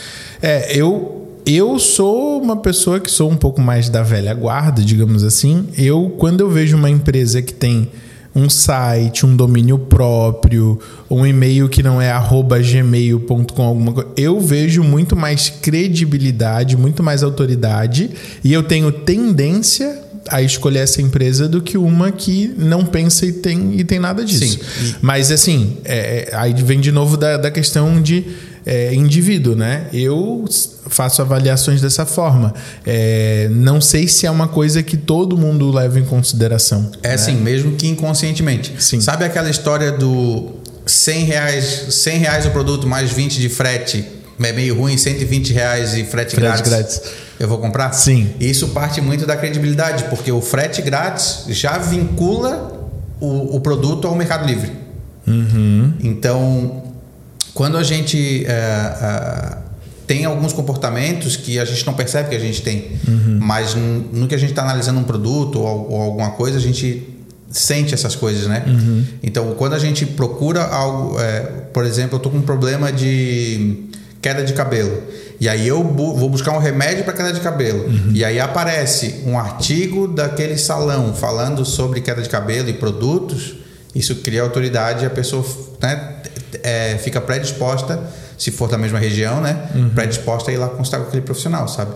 É, eu eu sou uma pessoa que sou um pouco mais da velha guarda, digamos assim. Eu quando eu vejo uma empresa que tem um site, um domínio próprio, um e-mail que não é gmail.com alguma coisa, eu vejo muito mais credibilidade, muito mais autoridade e eu tenho tendência a escolher essa empresa do que uma que não pensa e tem, e tem nada disso. Sim. Mas assim, é, é, aí vem de novo da, da questão de é, indivíduo, né? Eu faço avaliações dessa forma. É, não sei se é uma coisa que todo mundo leva em consideração. É assim, mesmo que inconscientemente. Sim. Sabe aquela história do 100 reais, 100 reais o produto mais 20 de frete? É meio ruim, 120 reais e frete, Frete grátis. grátis. Eu vou comprar? Sim. Isso parte muito da credibilidade, porque o frete grátis já vincula o, o produto ao Mercado Livre. Uhum. Então, quando a gente é, é, tem alguns comportamentos que a gente não percebe que a gente tem, mas n- no que a gente está analisando um produto ou, ou alguma coisa, a gente sente essas coisas, né? Então, quando a gente procura algo, é, por exemplo, eu estou com um problema de queda de cabelo. E aí eu bu- vou buscar um remédio para queda de cabelo. E aí aparece um artigo daquele salão falando sobre queda de cabelo e produtos. Isso cria autoridade e a pessoa né, é, fica predisposta, se for da mesma região, né? Predisposta a ir lá consultar com aquele profissional, sabe?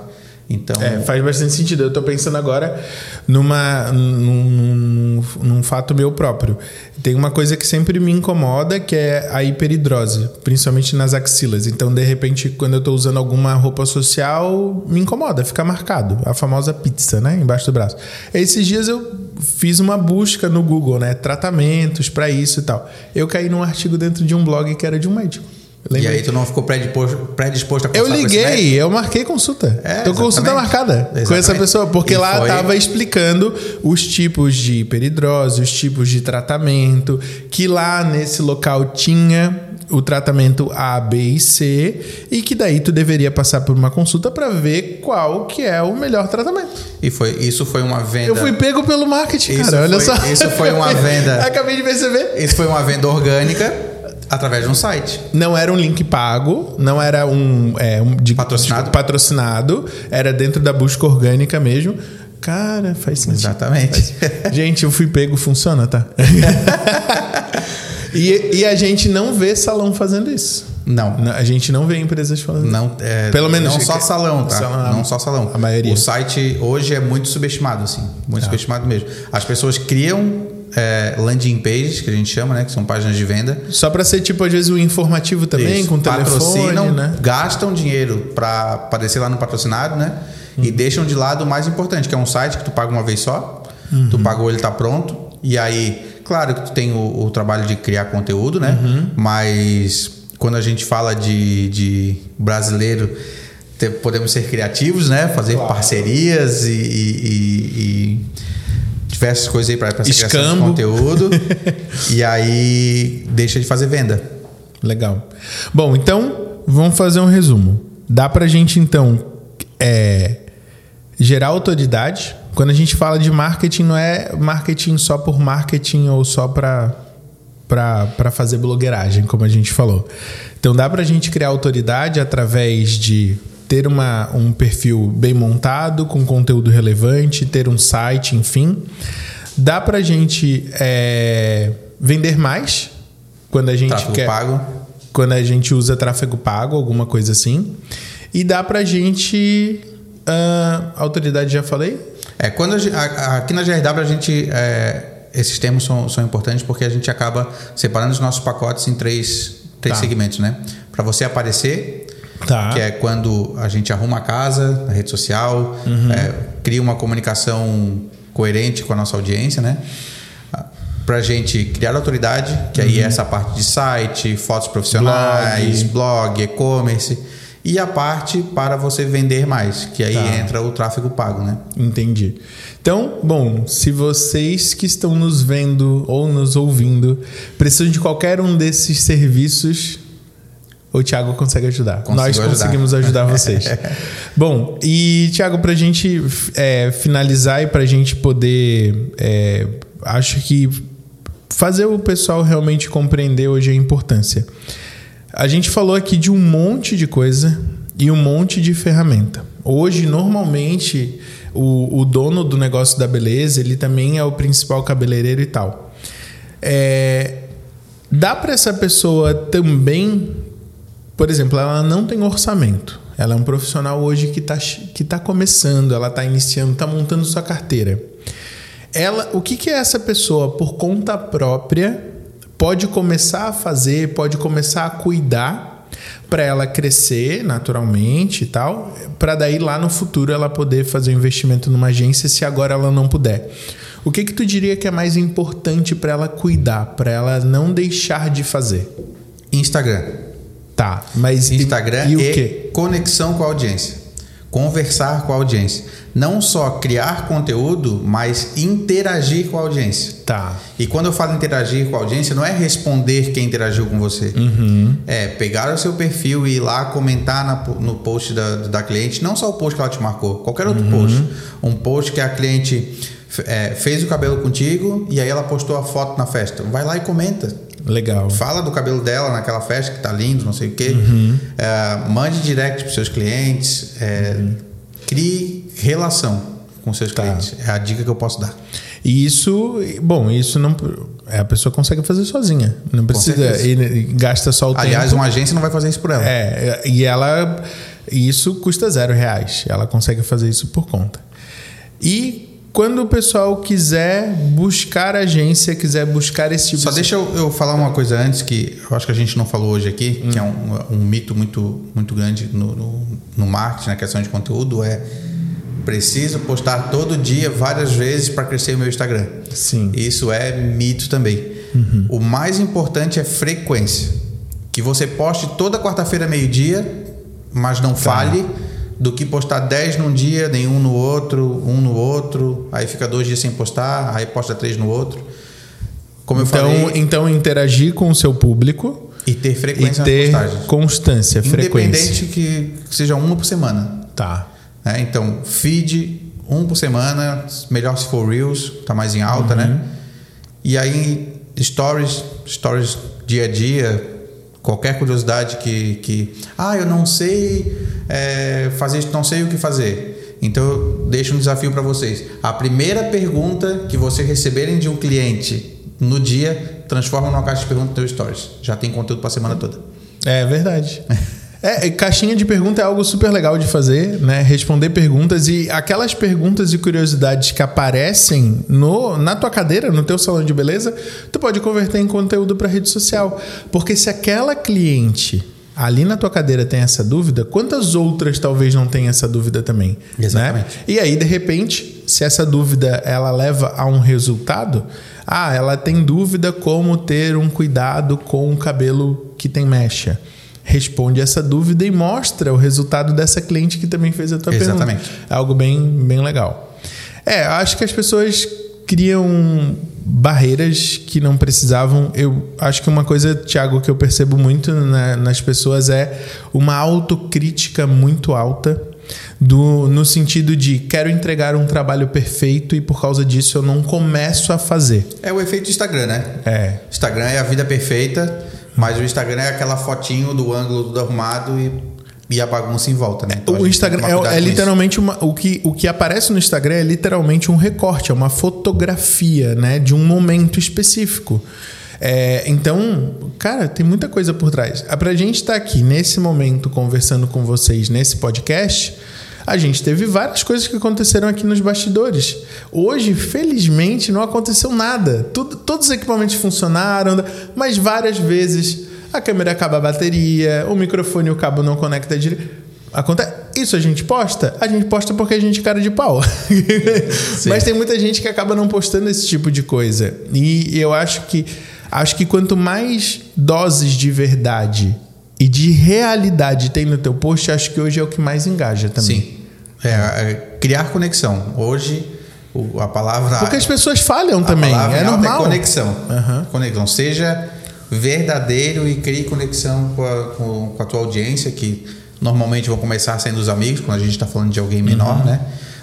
Então, É, faz bastante sentido. Eu tô pensando agora numa, num, num, fato meu próprio. Tem uma coisa que sempre me incomoda, que é a hiperidrose, principalmente nas axilas. Então, de repente, quando eu tô usando alguma roupa social, me incomoda, fica marcado. A famosa pizza, né? Embaixo do braço. Esses dias eu fiz uma busca no Google, né? Tratamentos para isso e tal. Eu caí num artigo dentro de um blog que era de um médico. E aí tu não ficou predisposto, predisposto a Eu liguei, eu marquei consulta. É, Tô com consulta exatamente. marcada com essa Exatamente. pessoa, porque E lá foi- tava explicando os tipos de hiperidrose, os tipos de tratamento, que lá nesse local tinha o tratamento A, B e C, e que daí tu deveria passar por uma consulta para ver qual que é o melhor tratamento. E foi, isso foi uma venda. Eu fui pego pelo marketing, Isso cara, olha foi- só. isso foi uma [LAUGHS] venda. Acabei de perceber. Isso foi uma venda orgânica através de um site. Não era um link pago, não era um, é, um de, Patrocinado? de- patrocinado, era dentro da busca orgânica mesmo. Cara, faz sentido. Exatamente. [LAUGHS] Gente, eu fui pego, funciona, tá? [LAUGHS] E, e a gente não vê salão fazendo isso. Não. A gente não vê empresas fazendo Não, é, Pelo menos não só salão, tá? salão, não só salão. a maioria. O site hoje é muito subestimado, assim. Muito Tá. subestimado mesmo. As pessoas criam é, landing pages, que a gente chama, né? Que são páginas de venda. Só pra ser, tipo, às vezes o informativo também, Isso. com telefone, patrocinam, né? gastam dinheiro para aparecer lá no patrocinado, né? E Uhum. deixam de lado o mais importante, que é um site que tu paga uma vez só, Uhum. tu pagou, ele tá pronto, e aí, claro que tu tem o, o trabalho de criar conteúdo, né? Uhum. Mas quando a gente fala de, de brasileiro, podemos ser criativos, né? Fazer Claro. parcerias e, e- e- e diversas coisas aí para essa criação de Escambo. conteúdo. [LAUGHS] e aí deixa de fazer venda. Legal. Bom, então, vamos fazer um resumo. Dá pra gente, então, é, gerar autoridade. Quando a gente fala de marketing, não é marketing só por marketing ou só pra para fazer blogueiragem, como a gente falou. Então dá para a gente criar autoridade através de ter uma, um perfil bem montado, com conteúdo relevante, ter um site, enfim. Dá para a gente é, vender mais quando a gente Tráfego quer pago. quando a gente usa tráfego pago, alguma coisa assim. E dá pra gente. ah, autoridade já falei? É, quando a a- a- aqui na GRW a gente é, esses termos são, são importantes porque a gente acaba separando os nossos pacotes em três, três Tá. segmentos, né? Para você aparecer, Tá. que é quando a gente arruma a casa na rede social, Uhum. é, cria uma comunicação coerente com a nossa audiência, né? Para a gente criar autoridade, que aí Uhum. é essa parte de site, fotos profissionais, blog, e-commerce. E a parte para você vender mais, que aí Tá. entra o tráfego pago, né? Entendi. Então, bom, se vocês que estão nos vendo ou nos ouvindo precisam de qualquer um desses serviços, o Thiago consegue ajudar. Consigo Nós ajudar. conseguimos ajudar vocês. [LAUGHS] bom, e Thiago, para a gente é, finalizar e para a gente poder, é, acho que fazer o pessoal realmente compreender hoje a importância. A gente falou aqui de um monte de coisa e um monte de ferramenta. Hoje, normalmente, o, o dono do negócio da beleza, ele também é o principal cabeleireiro e tal. É, dá para essa pessoa também, por exemplo, ela não tem orçamento. Ela é um profissional hoje que está que tá começando, ela está iniciando, está montando sua carteira. Ela, o que, que essa pessoa, por conta própria, pode começar a fazer, pode começar a cuidar para ela crescer naturalmente e tal, para daí lá no futuro ela poder fazer um investimento numa agência se agora ela não puder. O que que tu diria que é mais importante para ela cuidar, para ela não deixar de fazer? Instagram. Tá, mas Instagram e, o e quê? conexão com a audiência. Conversar com a audiência. Não só criar conteúdo, mas interagir com a audiência. Tá. E quando eu falo interagir com a audiência, não é responder quem interagiu com você. Uhum. É pegar o seu perfil e ir lá comentar na- no post da, da cliente, não só o post que ela te marcou, qualquer outro post. Um post que a cliente é, fez o cabelo contigo e aí ela postou a foto na festa. Vai lá e comenta. Legal. Fala do cabelo dela naquela festa que tá lindo, não sei o quê. É, mande direct para seus clientes. é, Crie relação com seus clientes. É a dica que eu posso dar. E isso, bom, isso não. é, A pessoa consegue fazer sozinha. Não precisa. gasta só o Aliás, tempo. uma agência não vai fazer isso por ela. É, e ela. Isso custa zero reais. Ela consegue fazer isso por conta. E quando o pessoal quiser buscar agência, quiser buscar esse tipo Só de. deixa eu, eu falar uma coisa antes que eu acho que a gente não falou hoje aqui, que é um, um mito muito, muito grande no, no, no marketing, na questão de conteúdo, é preciso postar todo dia, várias vezes para crescer o meu Instagram. Sim. Isso é mito também. O mais importante é frequência. Que você poste toda quarta-feira, meio-dia, mas não fale do que postar 10 num dia, nenhum no outro, um no outro, aí fica dois dias sem postar, aí posta três no outro. Como eu Então, falei, então, interagir com o seu público e ter e frequência ter nas postagens. constância, frequência. Independente que seja uma por semana. Tá. né? Então, feed, um por semana, melhor se for Reels, tá mais em alta, né? E aí, stories, stories dia a dia, qualquer curiosidade que. que ah, eu não sei é, fazer isso, não sei o que fazer. Então, eu deixo um desafio para vocês. A primeira pergunta que vocês receberem de um cliente no dia, transforma numa caixa de perguntas no teu stories. Já tem conteúdo para a semana toda. É verdade. [LAUGHS] É, caixinha de pergunta é algo super legal de fazer, né? Responder perguntas e aquelas perguntas e curiosidades que aparecem no, na tua cadeira, no teu salão de beleza, tu pode converter em conteúdo para rede social. Porque se aquela cliente ali na tua cadeira tem essa dúvida, quantas outras talvez não tenham essa dúvida também? Né? Exatamente. Né? E aí, de repente, se essa dúvida ela leva a um resultado, ah, ela tem dúvida como ter um cuidado com o cabelo que tem mecha responde essa dúvida e mostra o resultado dessa cliente que também fez a tua Exatamente. pergunta. É algo bem, bem legal. É, acho que as pessoas criam barreiras que não precisavam. Eu acho que uma coisa, Thiago, que eu percebo muito na, nas pessoas é uma autocrítica muito alta. Do, no sentido de quero entregar um trabalho perfeito e por causa disso eu não começo a fazer. É o efeito Instagram, né? É. Instagram é a vida perfeita mas o Instagram é aquela fotinho do ângulo tudo arrumado e, e a bagunça em volta, né? Então o Instagram é, é literalmente uma, o que o que aparece no Instagram é literalmente um recorte, é uma fotografia, né, de um momento específico. É, então, cara, tem muita coisa por trás. É pra gente estar tá aqui nesse momento conversando com vocês nesse podcast, a gente teve várias coisas que aconteceram aqui nos bastidores. Hoje, felizmente, não aconteceu nada. Tudo, todos os equipamentos funcionaram, mas várias vezes a câmera acaba a bateria, o microfone e o cabo não conecta direito. Acontece. Isso a gente posta? A gente posta porque a gente é cara de pau. [LAUGHS] Mas tem muita gente que acaba não postando esse tipo de coisa. E eu acho que acho que quanto mais doses de verdade e de realidade tem no teu post, acho que hoje é o que mais engaja também. Sim. É, é criar conexão. Hoje, o, a palavra. Porque as pessoas falham também. É, é normal. É conexão. Uhum. Conexão. Seja verdadeiro e crie conexão com a, com, com a tua audiência, que normalmente vão começar sendo os amigos, quando a gente está falando de alguém menor, uhum. né?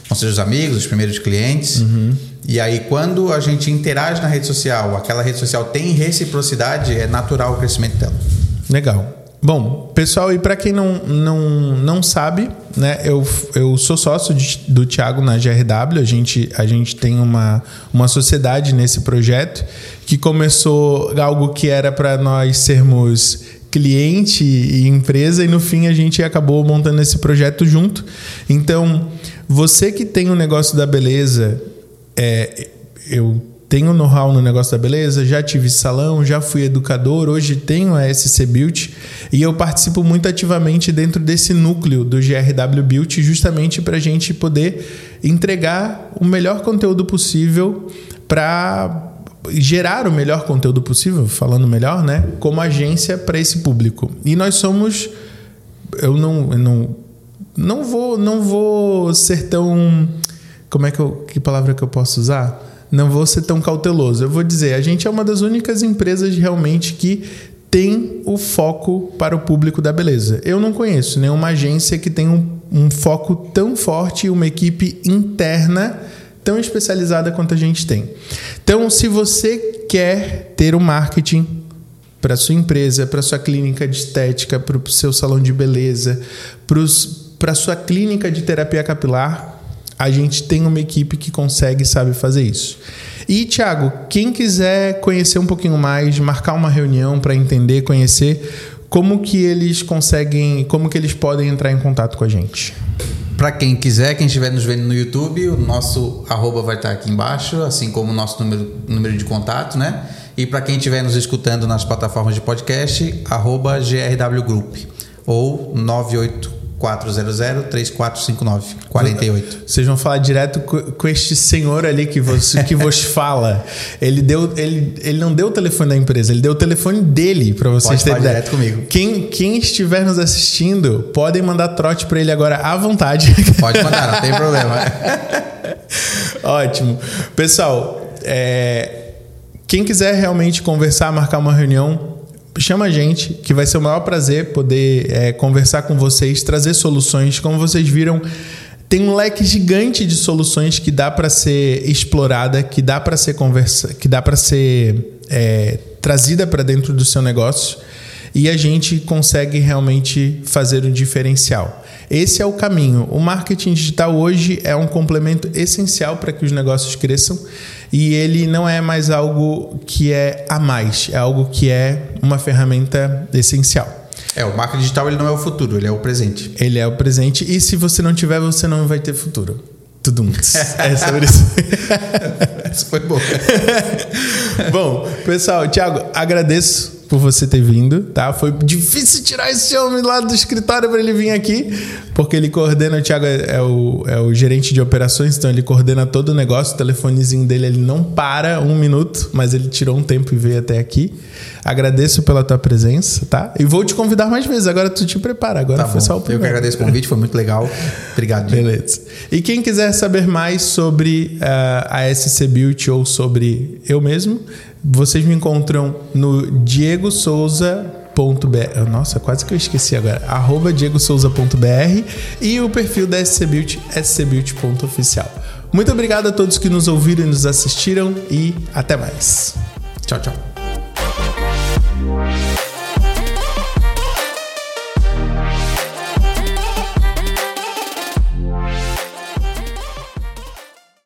Vão ser os amigos, os primeiros clientes. Uhum. E aí, quando a gente interage na rede social, aquela rede social tem reciprocidade, é natural o crescimento dela. Legal. Bom, pessoal, e para quem não, não, não sabe, né, eu, eu sou sócio de, do Thiago na GRW, a gente, a gente tem uma, uma sociedade nesse projeto que começou algo que era para nós sermos cliente e empresa, e no fim a gente acabou montando esse projeto junto. Então, você que tem o um negócio da beleza, é, eu tenho know-how no negócio da beleza, já tive salão, já fui educador, hoje tenho a SC Beauty e eu participo muito ativamente dentro desse núcleo do GRW Beauty, justamente para a gente poder entregar o melhor conteúdo possível para gerar o melhor conteúdo possível, falando melhor, né? Como agência para esse público. E nós somos, eu não, eu não, não vou, não vou ser tão, como é que eu, que palavra que eu posso usar? Não vou ser tão cauteloso. Eu vou dizer, a gente é uma das únicas empresas realmente que tem o foco para o público da beleza. Eu não conheço nenhuma agência que tenha um, um foco tão forte e uma equipe interna tão especializada quanto a gente tem. Então, se você quer ter o um marketing para sua empresa, para sua clínica de estética, para o seu salão de beleza, para sua clínica de terapia capilar, a gente tem uma equipe que consegue e sabe fazer isso. E, Thiago, quem quiser conhecer um pouquinho mais, marcar uma reunião para entender, conhecer, como que eles conseguem, como que eles podem entrar em contato com a gente? Para quem quiser, quem estiver nos vendo no YouTube, o nosso arroba vai estar aqui embaixo, assim como o nosso número, número de contato, né? E para quem estiver nos escutando nas plataformas de podcast, arroba GRW Group ou 98 400 3459 48. Vocês vão falar direto com este senhor ali que vos, que vos [LAUGHS] fala. Ele deu ele, ele não deu o telefone da empresa, ele deu o telefone dele para vocês terem ideia. direto comigo. Quem, quem estiver nos assistindo, podem mandar trote para ele agora à vontade. Pode mandar, não tem problema. [LAUGHS] Ótimo. Pessoal, é, quem quiser realmente conversar, marcar uma reunião, chama a gente, que vai ser o maior prazer poder é, conversar com vocês, trazer soluções. Como vocês viram, tem um leque gigante de soluções que dá para ser explorada, que dá para ser conversa, que dá para ser é, trazida para dentro do seu negócio e a gente consegue realmente fazer um diferencial. Esse é o caminho. O marketing digital hoje é um complemento essencial para que os negócios cresçam e ele não é mais algo que é a mais, é algo que é uma ferramenta essencial. É, o marketing digital ele não é o futuro, ele é o presente. Ele é o presente e se você não tiver, você não vai ter futuro. Tudo [LAUGHS] É sobre isso. isso foi bom. [LAUGHS] bom, pessoal, Thiago, agradeço por você ter vindo, tá? Foi difícil tirar esse homem lá do escritório para ele vir aqui, porque ele coordena, o Thiago é, é, o, é o gerente de operações, então ele coordena todo o negócio, o telefonezinho dele ele não para um minuto, mas ele tirou um tempo e veio até aqui. Agradeço pela tua presença, tá? E vou te convidar mais vezes, agora tu te prepara, agora tá foi bom. só o primeiro. Eu que agradeço o convite, foi muito legal. Obrigado. Beleza. E quem quiser saber mais sobre uh, a SC Beauty ou sobre eu mesmo, vocês me encontram no Diego Souza nossa, quase que eu esqueci agora. Arroba diegosouza.br e o perfil da SC Beauty, scbeauty.oficial. Muito obrigado a todos que nos ouviram e nos assistiram e até mais. Tchau, tchau.